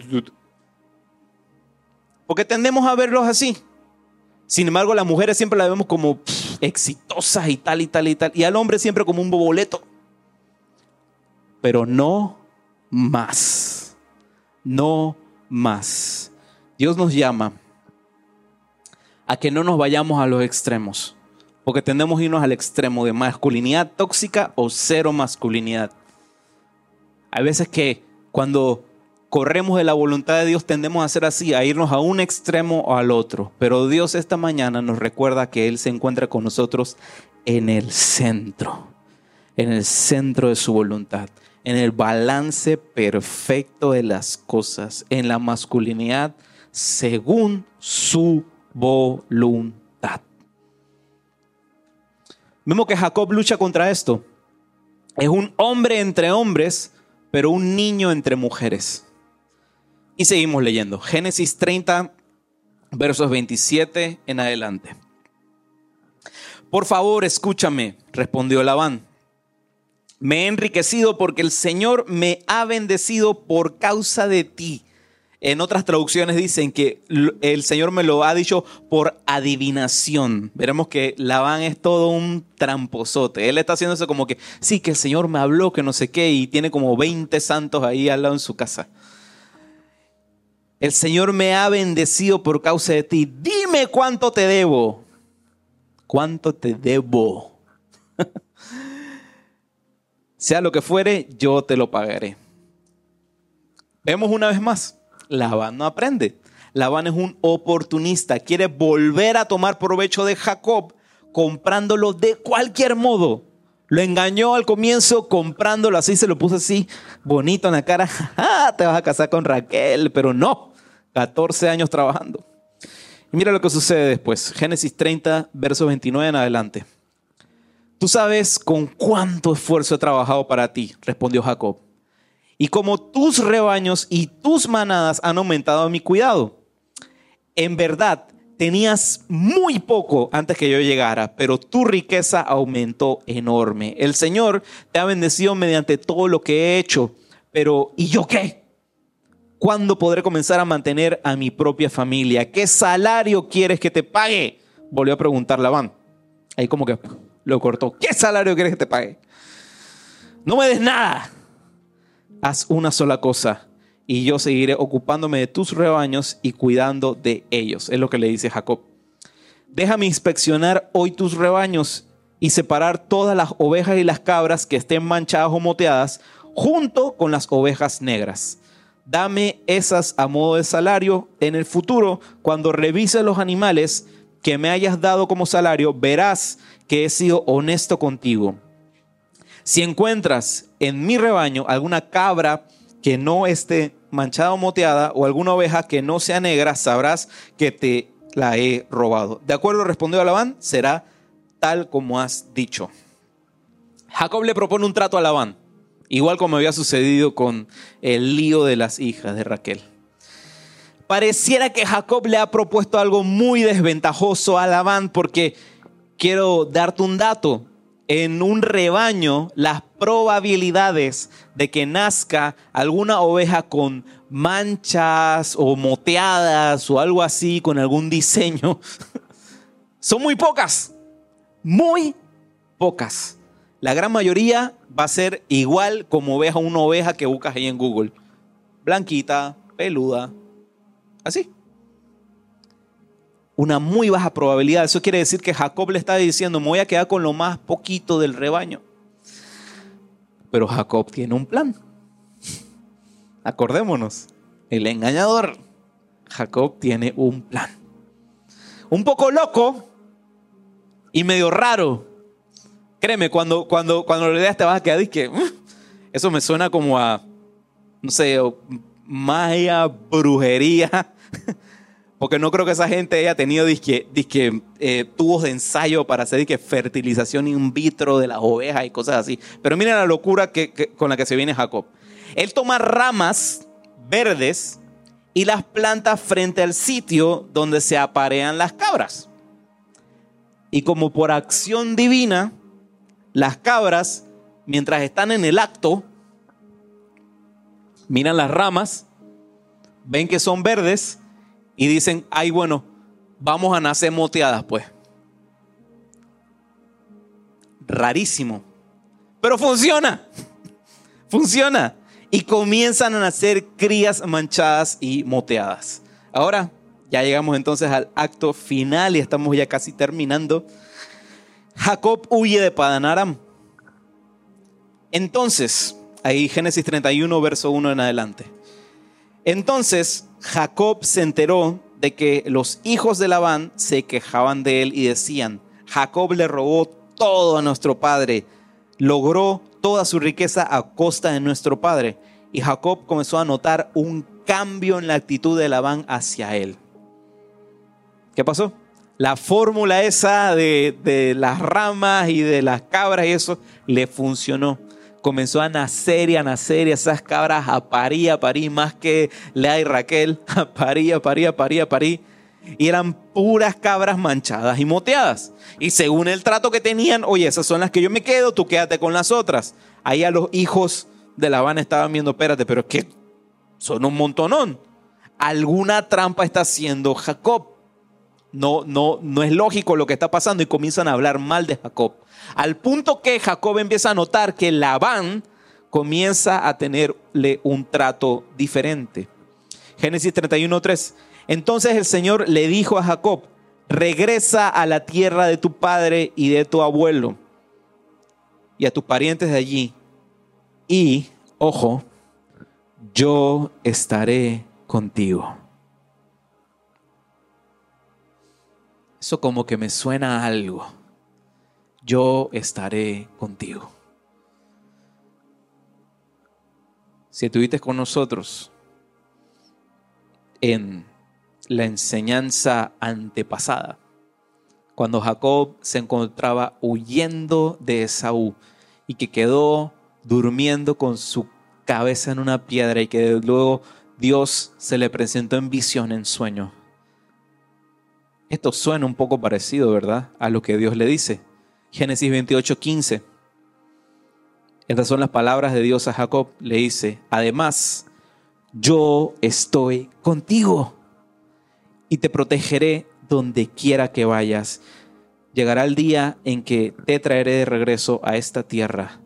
Porque tendemos a verlos así. Sin embargo, las mujeres siempre las vemos como exitosas y tal y tal y tal. Y al hombre siempre como un boboleto. Pero no más. No más. Dios nos llama a que no nos vayamos a los extremos. Porque tendemos a irnos al extremo de masculinidad tóxica o cero masculinidad. Hay veces que cuando corremos de la voluntad de Dios tendemos a hacer así, a irnos a un extremo o al otro. Pero Dios esta mañana nos recuerda que Él se encuentra con nosotros en el centro, en el centro de su voluntad, en el balance perfecto de las cosas, en la masculinidad según su voluntad. Vemos que Jacob lucha contra esto. Es un hombre entre hombres, pero un niño entre mujeres. Y seguimos leyendo. Génesis 30, versos 27 en adelante. Por favor, escúchame, respondió Labán. Me he enriquecido porque el Señor me ha bendecido por causa de ti. En otras traducciones dicen que el Señor me lo ha dicho por adivinación. Veremos que Labán es todo un tramposote. Él está haciendo eso como que, sí, que el Señor me habló, que no sé qué, y tiene como 20 santos ahí al lado en su casa. El Señor me ha bendecido por causa de ti. Dime cuánto te debo. ¿Cuánto te debo? sea lo que fuere, yo te lo pagaré. Vemos una vez más Labán no aprende. Labán es un oportunista, quiere volver a tomar provecho de Jacob comprándolo de cualquier modo. Lo engañó al comienzo comprándolo así, se lo puso así bonito en la cara. Ah, te vas a casar con Raquel, pero no. 14 años trabajando. Y mira lo que sucede después. Génesis 30, verso 29 en adelante. Tú sabes con cuánto esfuerzo he trabajado para ti, respondió Jacob y como tus rebaños y tus manadas han aumentado a mi cuidado. En verdad, tenías muy poco antes que yo llegara, pero tu riqueza aumentó enorme. El Señor te ha bendecido mediante todo lo que he hecho, pero ¿y yo qué? ¿Cuándo podré comenzar a mantener a mi propia familia? ¿Qué salario quieres que te pague? Volvió a preguntar Labán. Ahí como que lo cortó. ¿Qué salario quieres que te pague? No me des nada haz una sola cosa y yo seguiré ocupándome de tus rebaños y cuidando de ellos. Es lo que le dice Jacob. Déjame inspeccionar hoy tus rebaños y separar todas las ovejas y las cabras que estén manchadas o moteadas junto con las ovejas negras. Dame esas a modo de salario. En el futuro, cuando revises los animales que me hayas dado como salario, verás que he sido honesto contigo. Si encuentras en mi rebaño alguna cabra que no esté manchada o moteada o alguna oveja que no sea negra, sabrás que te la he robado. De acuerdo, respondió Labán, será tal como has dicho. Jacob le propone un trato a Labán, igual como había sucedido con el lío de las hijas de Raquel. Pareciera que Jacob le ha propuesto algo muy desventajoso a Labán porque quiero darte un dato en un rebaño las probabilidades de que nazca alguna oveja con manchas o moteadas o algo así, con algún diseño, son muy pocas, muy pocas. La gran mayoría va a ser igual como oveja una oveja que buscas ahí en Google. Blanquita, peluda, así una muy baja probabilidad. Eso quiere decir que Jacob le está diciendo, me voy a quedar con lo más poquito del rebaño. Pero Jacob tiene un plan. Acordémonos, el engañador, Jacob tiene un plan. Un poco loco y medio raro. Créeme, cuando, cuando, cuando lo leas te vas a quedar y que eso me suena como a, no sé, magia, brujería. Porque no creo que esa gente haya tenido disque, disque, eh, tubos de ensayo para hacer disque, fertilización in vitro de las ovejas y cosas así. Pero miren la locura que, con la que se viene Jacob. Él toma ramas verdes y las planta frente al sitio donde se aparean las cabras. Y como por acción divina, las cabras, mientras están en el acto, miran las ramas, ven que son verdes y dicen, ay, bueno, vamos a nacer moteadas, pues. Rarísimo. Pero funciona. funciona. Y comienzan a nacer crías manchadas y moteadas. Ahora, ya llegamos entonces al acto final y estamos ya casi terminando. Jacob huye de Padanaram. Entonces, ahí Génesis 31, verso 1 en adelante. Entonces Jacob se enteró de que los hijos de Labán se quejaban de él y decían, Jacob le robó todo a nuestro padre, logró toda su riqueza a costa de nuestro padre. Y Jacob comenzó a notar un cambio en la actitud de Labán hacia él. ¿Qué pasó? La fórmula esa de, de las ramas y de las cabras y eso le funcionó comenzó a nacer y a nacer y esas cabras a parir, a parir, más que Lea y Raquel, a parir, a parir, a parir, a parir. Y eran puras cabras manchadas y moteadas. Y según el trato que tenían, oye, esas son las que yo me quedo, tú quédate con las otras. Ahí a los hijos de La Habana estaban viendo, espérate, pero es que son un montonón. alguna trampa está haciendo Jacob. No, no, no es lógico lo que está pasando y comienzan a hablar mal de Jacob. Al punto que Jacob empieza a notar que Labán comienza a tenerle un trato diferente. Génesis 31.3. Entonces el Señor le dijo a Jacob, regresa a la tierra de tu padre y de tu abuelo y a tus parientes de allí. Y, ojo, yo estaré contigo. Eso como que me suena a algo. Yo estaré contigo. Si estuviste con nosotros en la enseñanza antepasada, cuando Jacob se encontraba huyendo de Esaú y que quedó durmiendo con su cabeza en una piedra y que luego Dios se le presentó en visión, en sueño. Esto suena un poco parecido, ¿verdad? A lo que Dios le dice. Génesis 28, 15. Estas son las palabras de Dios a Jacob. Le dice, además, yo estoy contigo y te protegeré donde quiera que vayas. Llegará el día en que te traeré de regreso a esta tierra.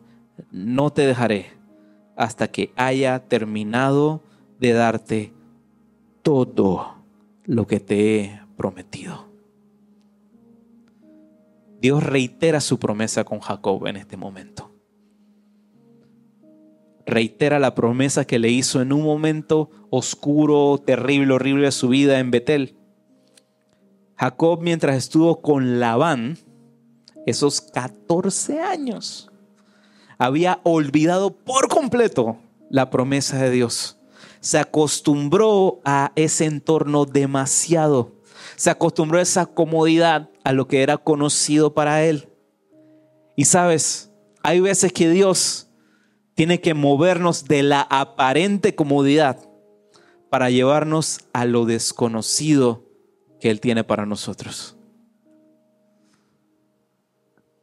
No te dejaré hasta que haya terminado de darte todo lo que te he prometido. Dios reitera su promesa con Jacob en este momento reitera la promesa que le hizo en un momento oscuro, terrible, horrible de su vida en Betel. Jacob, mientras estuvo con Labán, esos 14 años, había olvidado por completo la promesa de Dios. Se acostumbró a ese entorno demasiado. Se acostumbró a esa comodidad, a lo que era conocido para él. Y sabes, hay veces que Dios tiene que movernos de la aparente comodidad para llevarnos a lo desconocido que Él tiene para nosotros.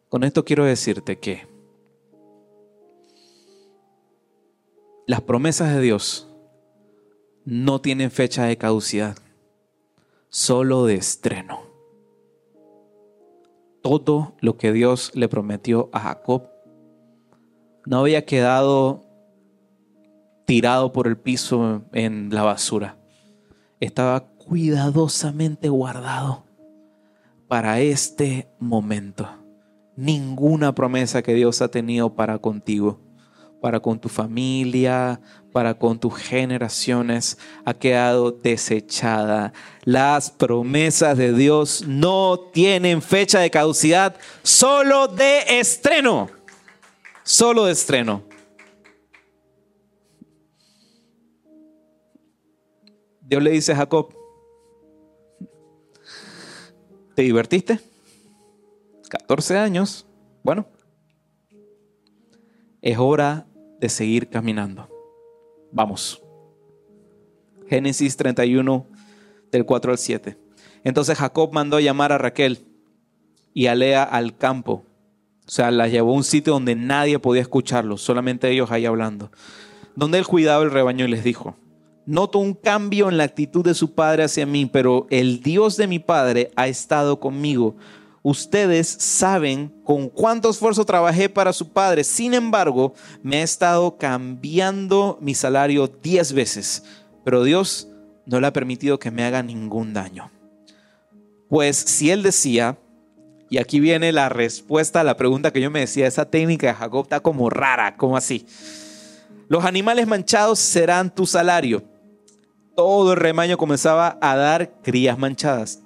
Con esto quiero decirte que las promesas de Dios no tienen fecha de caducidad, solo de estreno. Todo lo que Dios le prometió a Jacob no había quedado tirado por el piso en la basura. Estaba cuidadosamente guardado para este momento. Ninguna promesa que Dios ha tenido para contigo, para con tu familia, para con tus generaciones, ha quedado desechada. Las promesas de Dios no tienen fecha de caducidad, solo de estreno solo de estreno. Dios le dice a Jacob, ¿te divertiste? 14 años. Bueno, es hora de seguir caminando. Vamos. Génesis 31 del 4 al 7. Entonces Jacob mandó llamar a Raquel y a Lea al campo o sea, la llevó a un sitio donde nadie podía escucharlo, solamente ellos ahí hablando. Donde él cuidaba el rebaño y les dijo, noto un cambio en la actitud de su padre hacia mí, pero el Dios de mi padre ha estado conmigo. Ustedes saben con cuánto esfuerzo trabajé para su padre. Sin embargo, me ha estado cambiando mi salario diez veces, pero Dios no le ha permitido que me haga ningún daño. Pues si él decía, y aquí viene la respuesta a la pregunta que yo me decía, esa técnica de Jacob está como rara, como así. Los animales manchados serán tu salario. Todo el rebaño comenzaba a dar crías manchadas.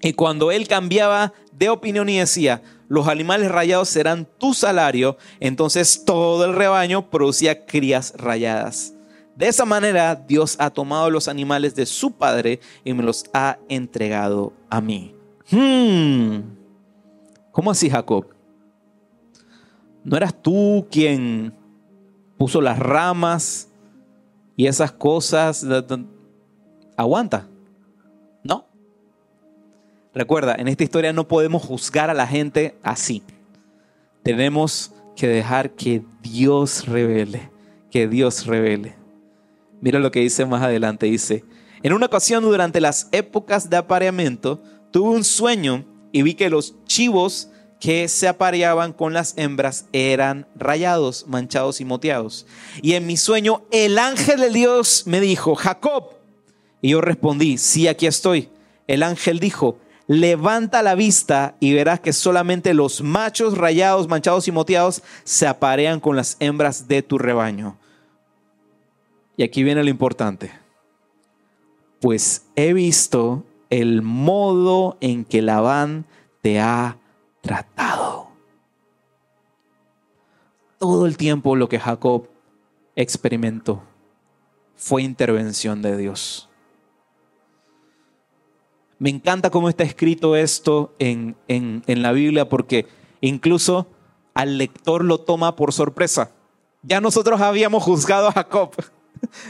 Y cuando él cambiaba de opinión y decía, los animales rayados serán tu salario, entonces todo el rebaño producía crías rayadas. De esa manera Dios ha tomado los animales de su padre y me los ha entregado a mí. Hmm. ¿Cómo así, Jacob? ¿No eras tú quien puso las ramas y esas cosas? Aguanta. Recuerda, en esta historia no podemos juzgar a la gente así. Tenemos que dejar que Dios revele, que Dios revele. Mira lo que dice más adelante, dice, En una ocasión durante las épocas de apareamiento, tuve un sueño y vi que los chivos que se apareaban con las hembras eran rayados, manchados y moteados. Y en mi sueño el ángel de Dios me dijo, Jacob. Y yo respondí, sí, aquí estoy. El ángel dijo, levanta la vista y verás que solamente los machos rayados, manchados y moteados se aparean con las hembras de tu rebaño. Y aquí viene lo importante. Pues he visto el modo en que Labán te ha tratado. Todo el tiempo lo que Jacob experimentó fue intervención de Dios. Me encanta cómo está escrito esto en, en, la Biblia porque incluso al lector lo toma por sorpresa. Ya nosotros habíamos juzgado a Jacob.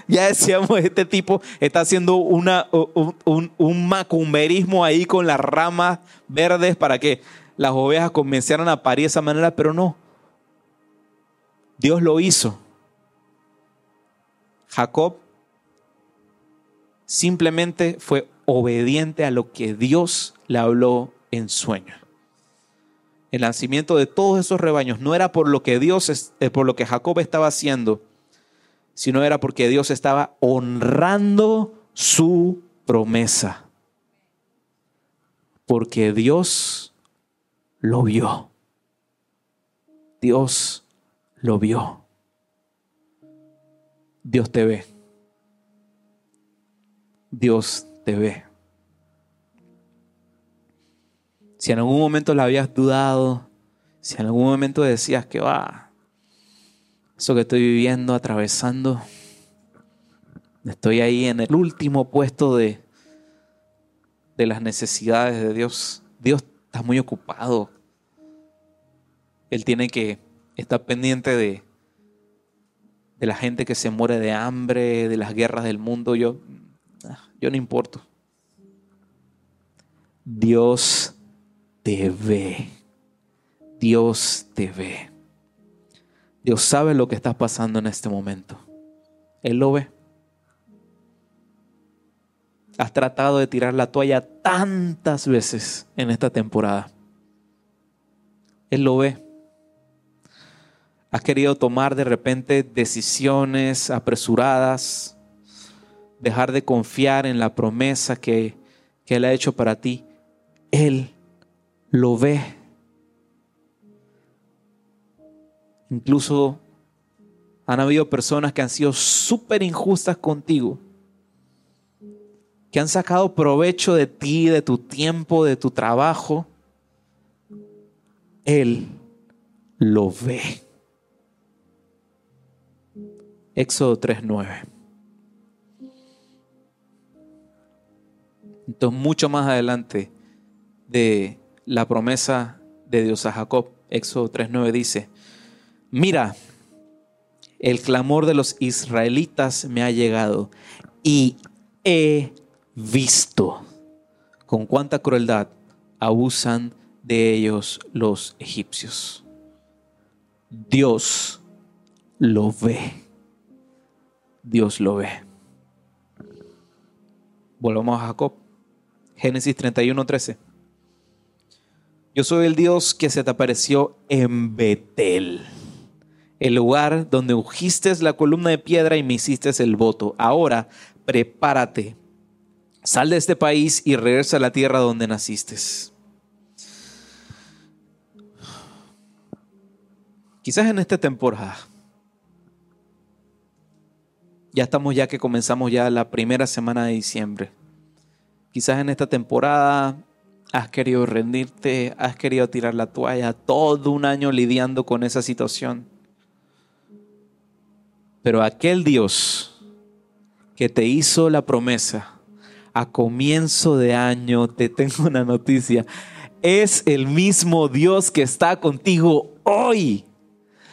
Ya decíamos, este tipo está haciendo un, un, macumberismo ahí con las ramas verdes para que las ovejas comenzaran a parir de esa manera, pero no. Dios lo hizo. Jacob simplemente fue obediente a lo que Dios le habló en sueño. El nacimiento de todos esos rebaños no era por lo que Dios, eh, por lo que Jacob estaba haciendo, sino era porque Dios estaba honrando su promesa. Porque Dios lo vio. Dios lo vio. Dios te ve. Dios te ve. Si en algún momento la habías dudado, si en algún momento decías que va, eso que estoy viviendo, atravesando, estoy ahí en el último puesto de, de las necesidades de Dios. Dios está muy ocupado. Él tiene que estar pendiente de, de la gente que se muere de hambre, de las guerras del mundo. Yo, yo no importo. Dios te ve. Dios te ve. Dios sabe lo que estás pasando en este momento. Él lo ve. Has tratado de tirar la toalla tantas veces en esta temporada. Él lo ve. Has querido tomar de repente decisiones apresuradas, dejar de confiar en la promesa que, Él ha hecho para ti. Él lo ve. Incluso han habido personas que han sido súper injustas contigo, que han sacado provecho de ti, de tu tiempo, de tu trabajo. Él lo ve. Éxodo 3:9. Entonces, mucho más adelante de la promesa de Dios a Jacob, Éxodo 3.9 dice, mira, el clamor de los israelitas me ha llegado y he visto con cuánta crueldad abusan de ellos los egipcios. Dios lo ve. Dios lo ve. Volvamos a Jacob. Génesis 31, 13. Yo soy el Dios que se te apareció en Betel, el lugar donde ungiste la columna de piedra y me hiciste el voto. Ahora prepárate, sal de este país y regresa a la tierra donde naciste. Quizás en esta temporada, ya estamos ya que comenzamos ya la primera semana de diciembre Quizás en esta temporada has querido rendirte, has querido tirar la toalla, todo un año lidiando con esa situación. Pero aquel Dios que te hizo la promesa a comienzo de año, te tengo una noticia, es el mismo Dios que está contigo hoy.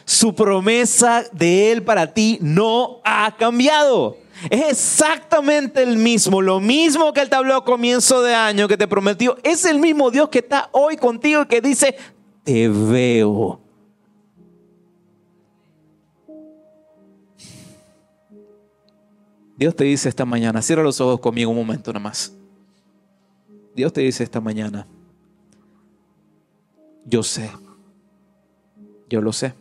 Su promesa de Él para ti no ha cambiado. Es exactamente el mismo, lo mismo que Él te habló a comienzo de año, que te prometió. Es el mismo Dios que está hoy contigo y que dice, te veo. Dios te dice esta mañana, cierra los ojos conmigo un momento nada más. Dios te dice esta mañana, yo sé, yo lo sé,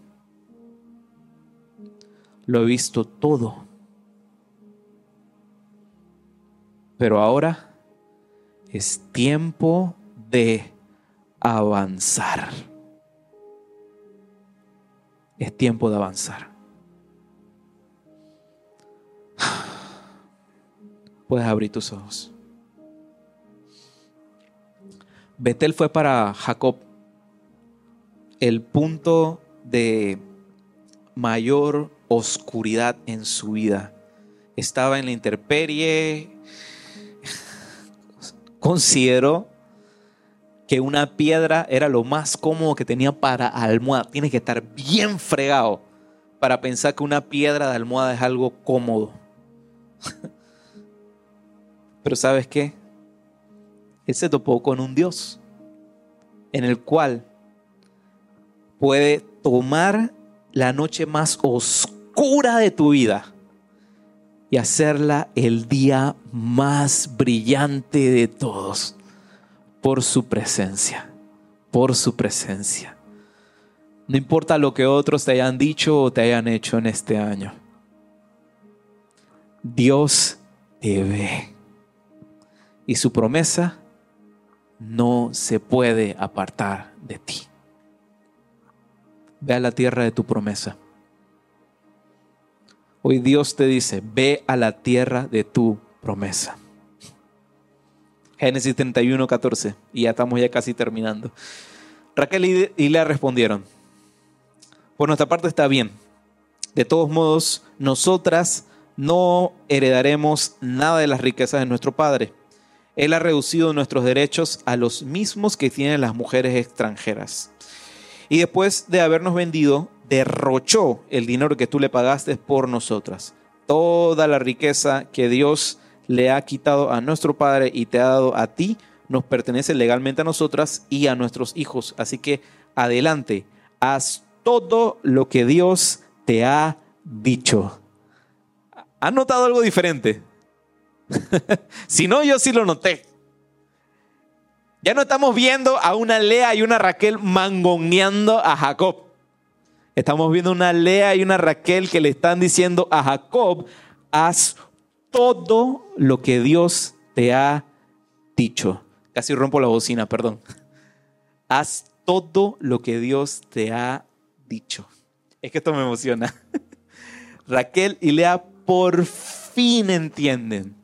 lo he visto todo, pero ahora es tiempo de avanzar. Es tiempo de avanzar. Puedes abrir tus ojos. Betel fue para Jacob el punto de mayor oscuridad en su vida. Estaba en la intemperie. Consideró que una piedra era lo más cómodo que tenía para almohada. Tiene que estar bien fregado para pensar que una piedra de almohada es algo cómodo. Pero ¿sabes qué? Él se topó con un Dios en el cual puede tomar la noche más oscura de tu vida y hacerla el día más brillante de todos por su presencia, por su presencia. No importa lo que otros te hayan dicho o te hayan hecho en este año. Dios te ve. Y su promesa no se puede apartar de ti. Ve a la tierra de tu promesa. Hoy Dios te dice, ve a la tierra de tu promesa. Génesis 31, 14. Y ya estamos ya casi terminando. Raquel y Lea respondieron, por nuestra parte está bien. De todos modos, nosotras no heredaremos nada de las riquezas de nuestro Padre él ha reducido nuestros derechos a los mismos que tienen las mujeres extranjeras. Y después de habernos vendido, derrochó el dinero que tú le pagaste por nosotras. Toda la riqueza que Dios le ha quitado a nuestro Padre y te ha dado a ti, nos pertenece legalmente a nosotras y a nuestros hijos. Así que adelante, haz todo lo que Dios te ha dicho. ¿Has notado algo diferente? si no, yo sí lo noté. Ya no estamos viendo a una Lea y una Raquel mangoneando a Jacob. Estamos viendo una Lea y una Raquel que le están diciendo a Jacob, haz todo lo que Dios te ha dicho. Casi rompo la bocina, perdón. Haz todo lo que Dios te ha dicho. Es que esto me emociona. Raquel y Lea por fin entienden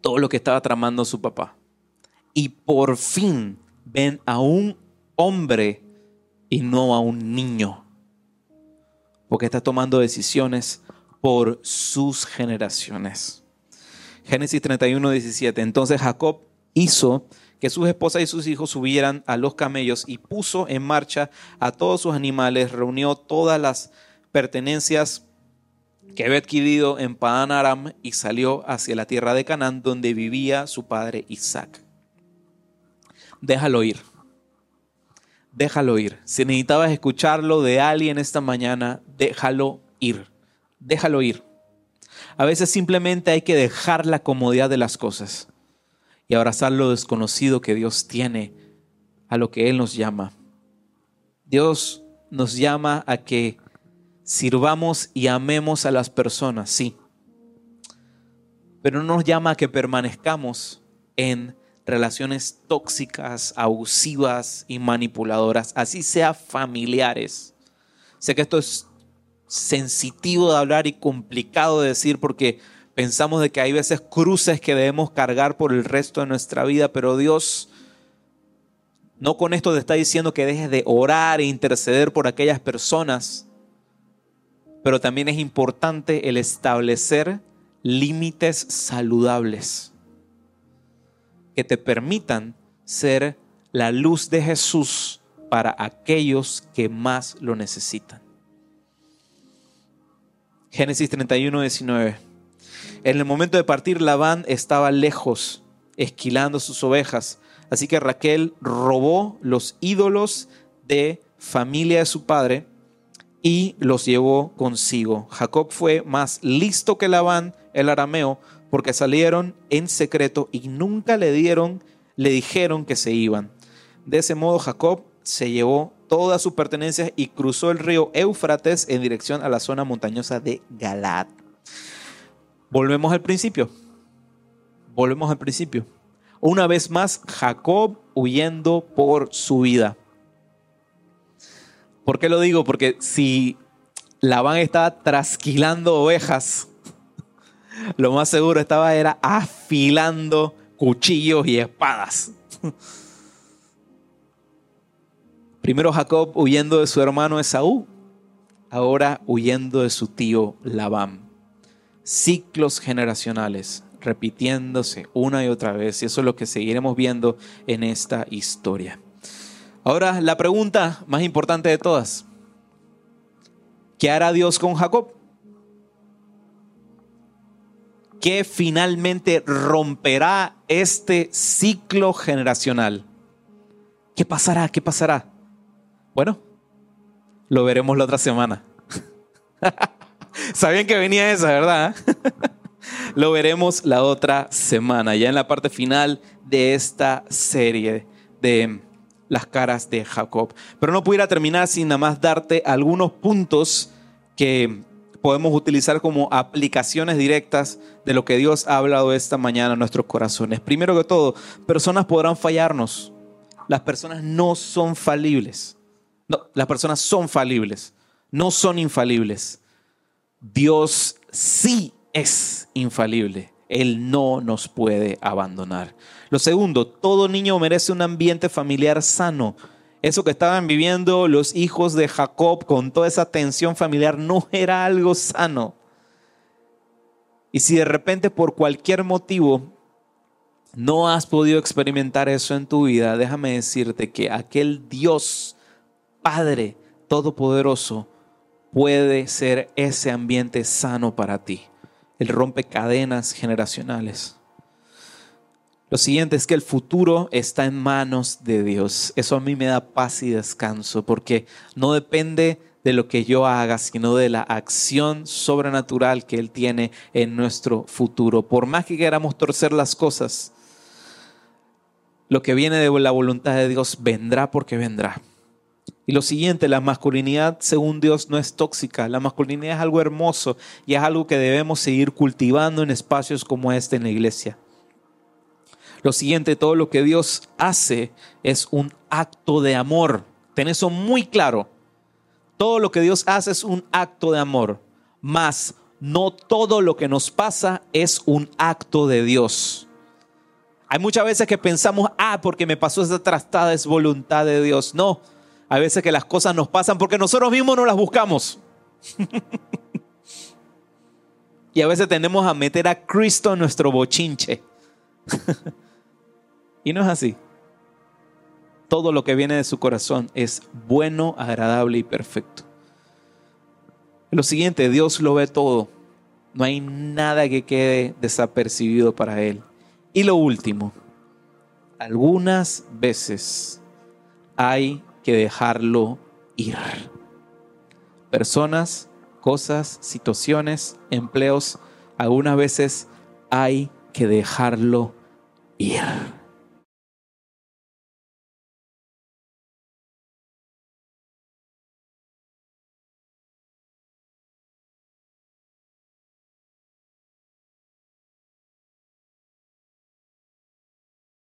todo lo que estaba tramando su papá. Y por fin ven a un hombre y no a un niño. Porque está tomando decisiones por sus generaciones. Génesis 31, 17. Entonces Jacob hizo que sus esposas y sus hijos subieran a los camellos y puso en marcha a todos sus animales, reunió todas las pertenencias que había adquirido en Padán Aram y salió hacia la tierra de Canaán donde vivía su padre Isaac. Déjalo ir. Déjalo ir. Si necesitabas escucharlo de alguien esta mañana, déjalo ir. Déjalo ir. A veces simplemente hay que dejar la comodidad de las cosas y abrazar lo desconocido que Dios tiene a lo que Él nos llama. Dios nos llama a que sirvamos y amemos a las personas, sí. Pero no nos llama a que permanezcamos en relaciones tóxicas, abusivas y manipuladoras, así sea familiares. Sé que esto es sensitivo de hablar y complicado de decir porque pensamos de que hay veces cruces que debemos cargar por el resto de nuestra vida, pero Dios no con esto te está diciendo que dejes de orar e interceder por aquellas personas pero también es importante el establecer límites saludables que te permitan ser la luz de Jesús para aquellos que más lo necesitan. Génesis 31, 19. En el momento de partir, Labán estaba lejos, esquilando sus ovejas. Así que Raquel robó los ídolos de familia de su padre y los llevó consigo. Jacob fue más listo que Labán, el arameo, porque salieron en secreto y nunca le dieron, le dijeron que se iban. De ese modo Jacob se llevó todas sus pertenencias y cruzó el río Éufrates en dirección a la zona montañosa de Galad. Volvemos al principio. Volvemos al principio. Una vez más, Jacob huyendo por su vida. ¿Por qué lo digo? Porque si Labán estaba trasquilando ovejas, lo más seguro estaba era afilando cuchillos y espadas. Primero Jacob huyendo de su hermano Esaú, ahora huyendo de su tío Labán. Ciclos generacionales repitiéndose una y otra vez y eso es lo que seguiremos viendo en esta historia. Ahora la pregunta más importante de todas. ¿Qué hará Dios con Jacob? ¿Qué finalmente romperá este ciclo generacional? ¿Qué pasará? ¿Qué pasará? Bueno, lo veremos la otra semana. Sabían que venía esa, ¿verdad? lo veremos la otra semana, ya en la parte final de esta serie de las caras de Jacob. Pero no pudiera terminar sin nada más darte algunos puntos que podemos utilizar como aplicaciones directas de lo que Dios ha hablado esta mañana en nuestros corazones. Primero que todo, personas podrán fallarnos. Las personas no son falibles. No, las personas son falibles, no son infalibles. Dios sí es infalible. Él no nos puede abandonar. Lo segundo, todo niño merece un ambiente familiar sano. Eso que estaban viviendo los hijos de Jacob con toda esa tensión familiar no era algo sano. Y si de repente por cualquier motivo no has podido experimentar eso en tu vida, déjame decirte que aquel Dios Padre Todopoderoso puede ser ese ambiente sano para ti. Él rompe cadenas generacionales. Lo siguiente es que el futuro está en manos de Dios. Eso a mí me da paz y descanso porque no depende de lo que yo haga, sino de la acción sobrenatural que Él tiene en nuestro futuro. Por más que queramos torcer las cosas, lo que viene de la voluntad de Dios vendrá porque vendrá. Y lo siguiente, la masculinidad según Dios no es tóxica, la masculinidad es algo hermoso y es algo que debemos seguir cultivando en espacios como este en la iglesia. Lo siguiente, todo lo que Dios hace es un acto de amor. Ten eso muy claro. Todo lo que Dios hace es un acto de amor, mas no todo lo que nos pasa es un acto de Dios. Hay muchas veces que pensamos, ah, porque me pasó esa trastada es voluntad de Dios. No, a veces que las cosas nos pasan porque nosotros mismos no las buscamos. y a veces tenemos a meter a Cristo en nuestro bochinche. y no es así. Todo lo que viene de su corazón es bueno, agradable y perfecto. Lo siguiente, Dios lo ve todo. No hay nada que quede desapercibido para Él. Y lo último, algunas veces hay que dejarlo ir. Personas, cosas, situaciones, empleos, algunas veces hay que dejarlo ir.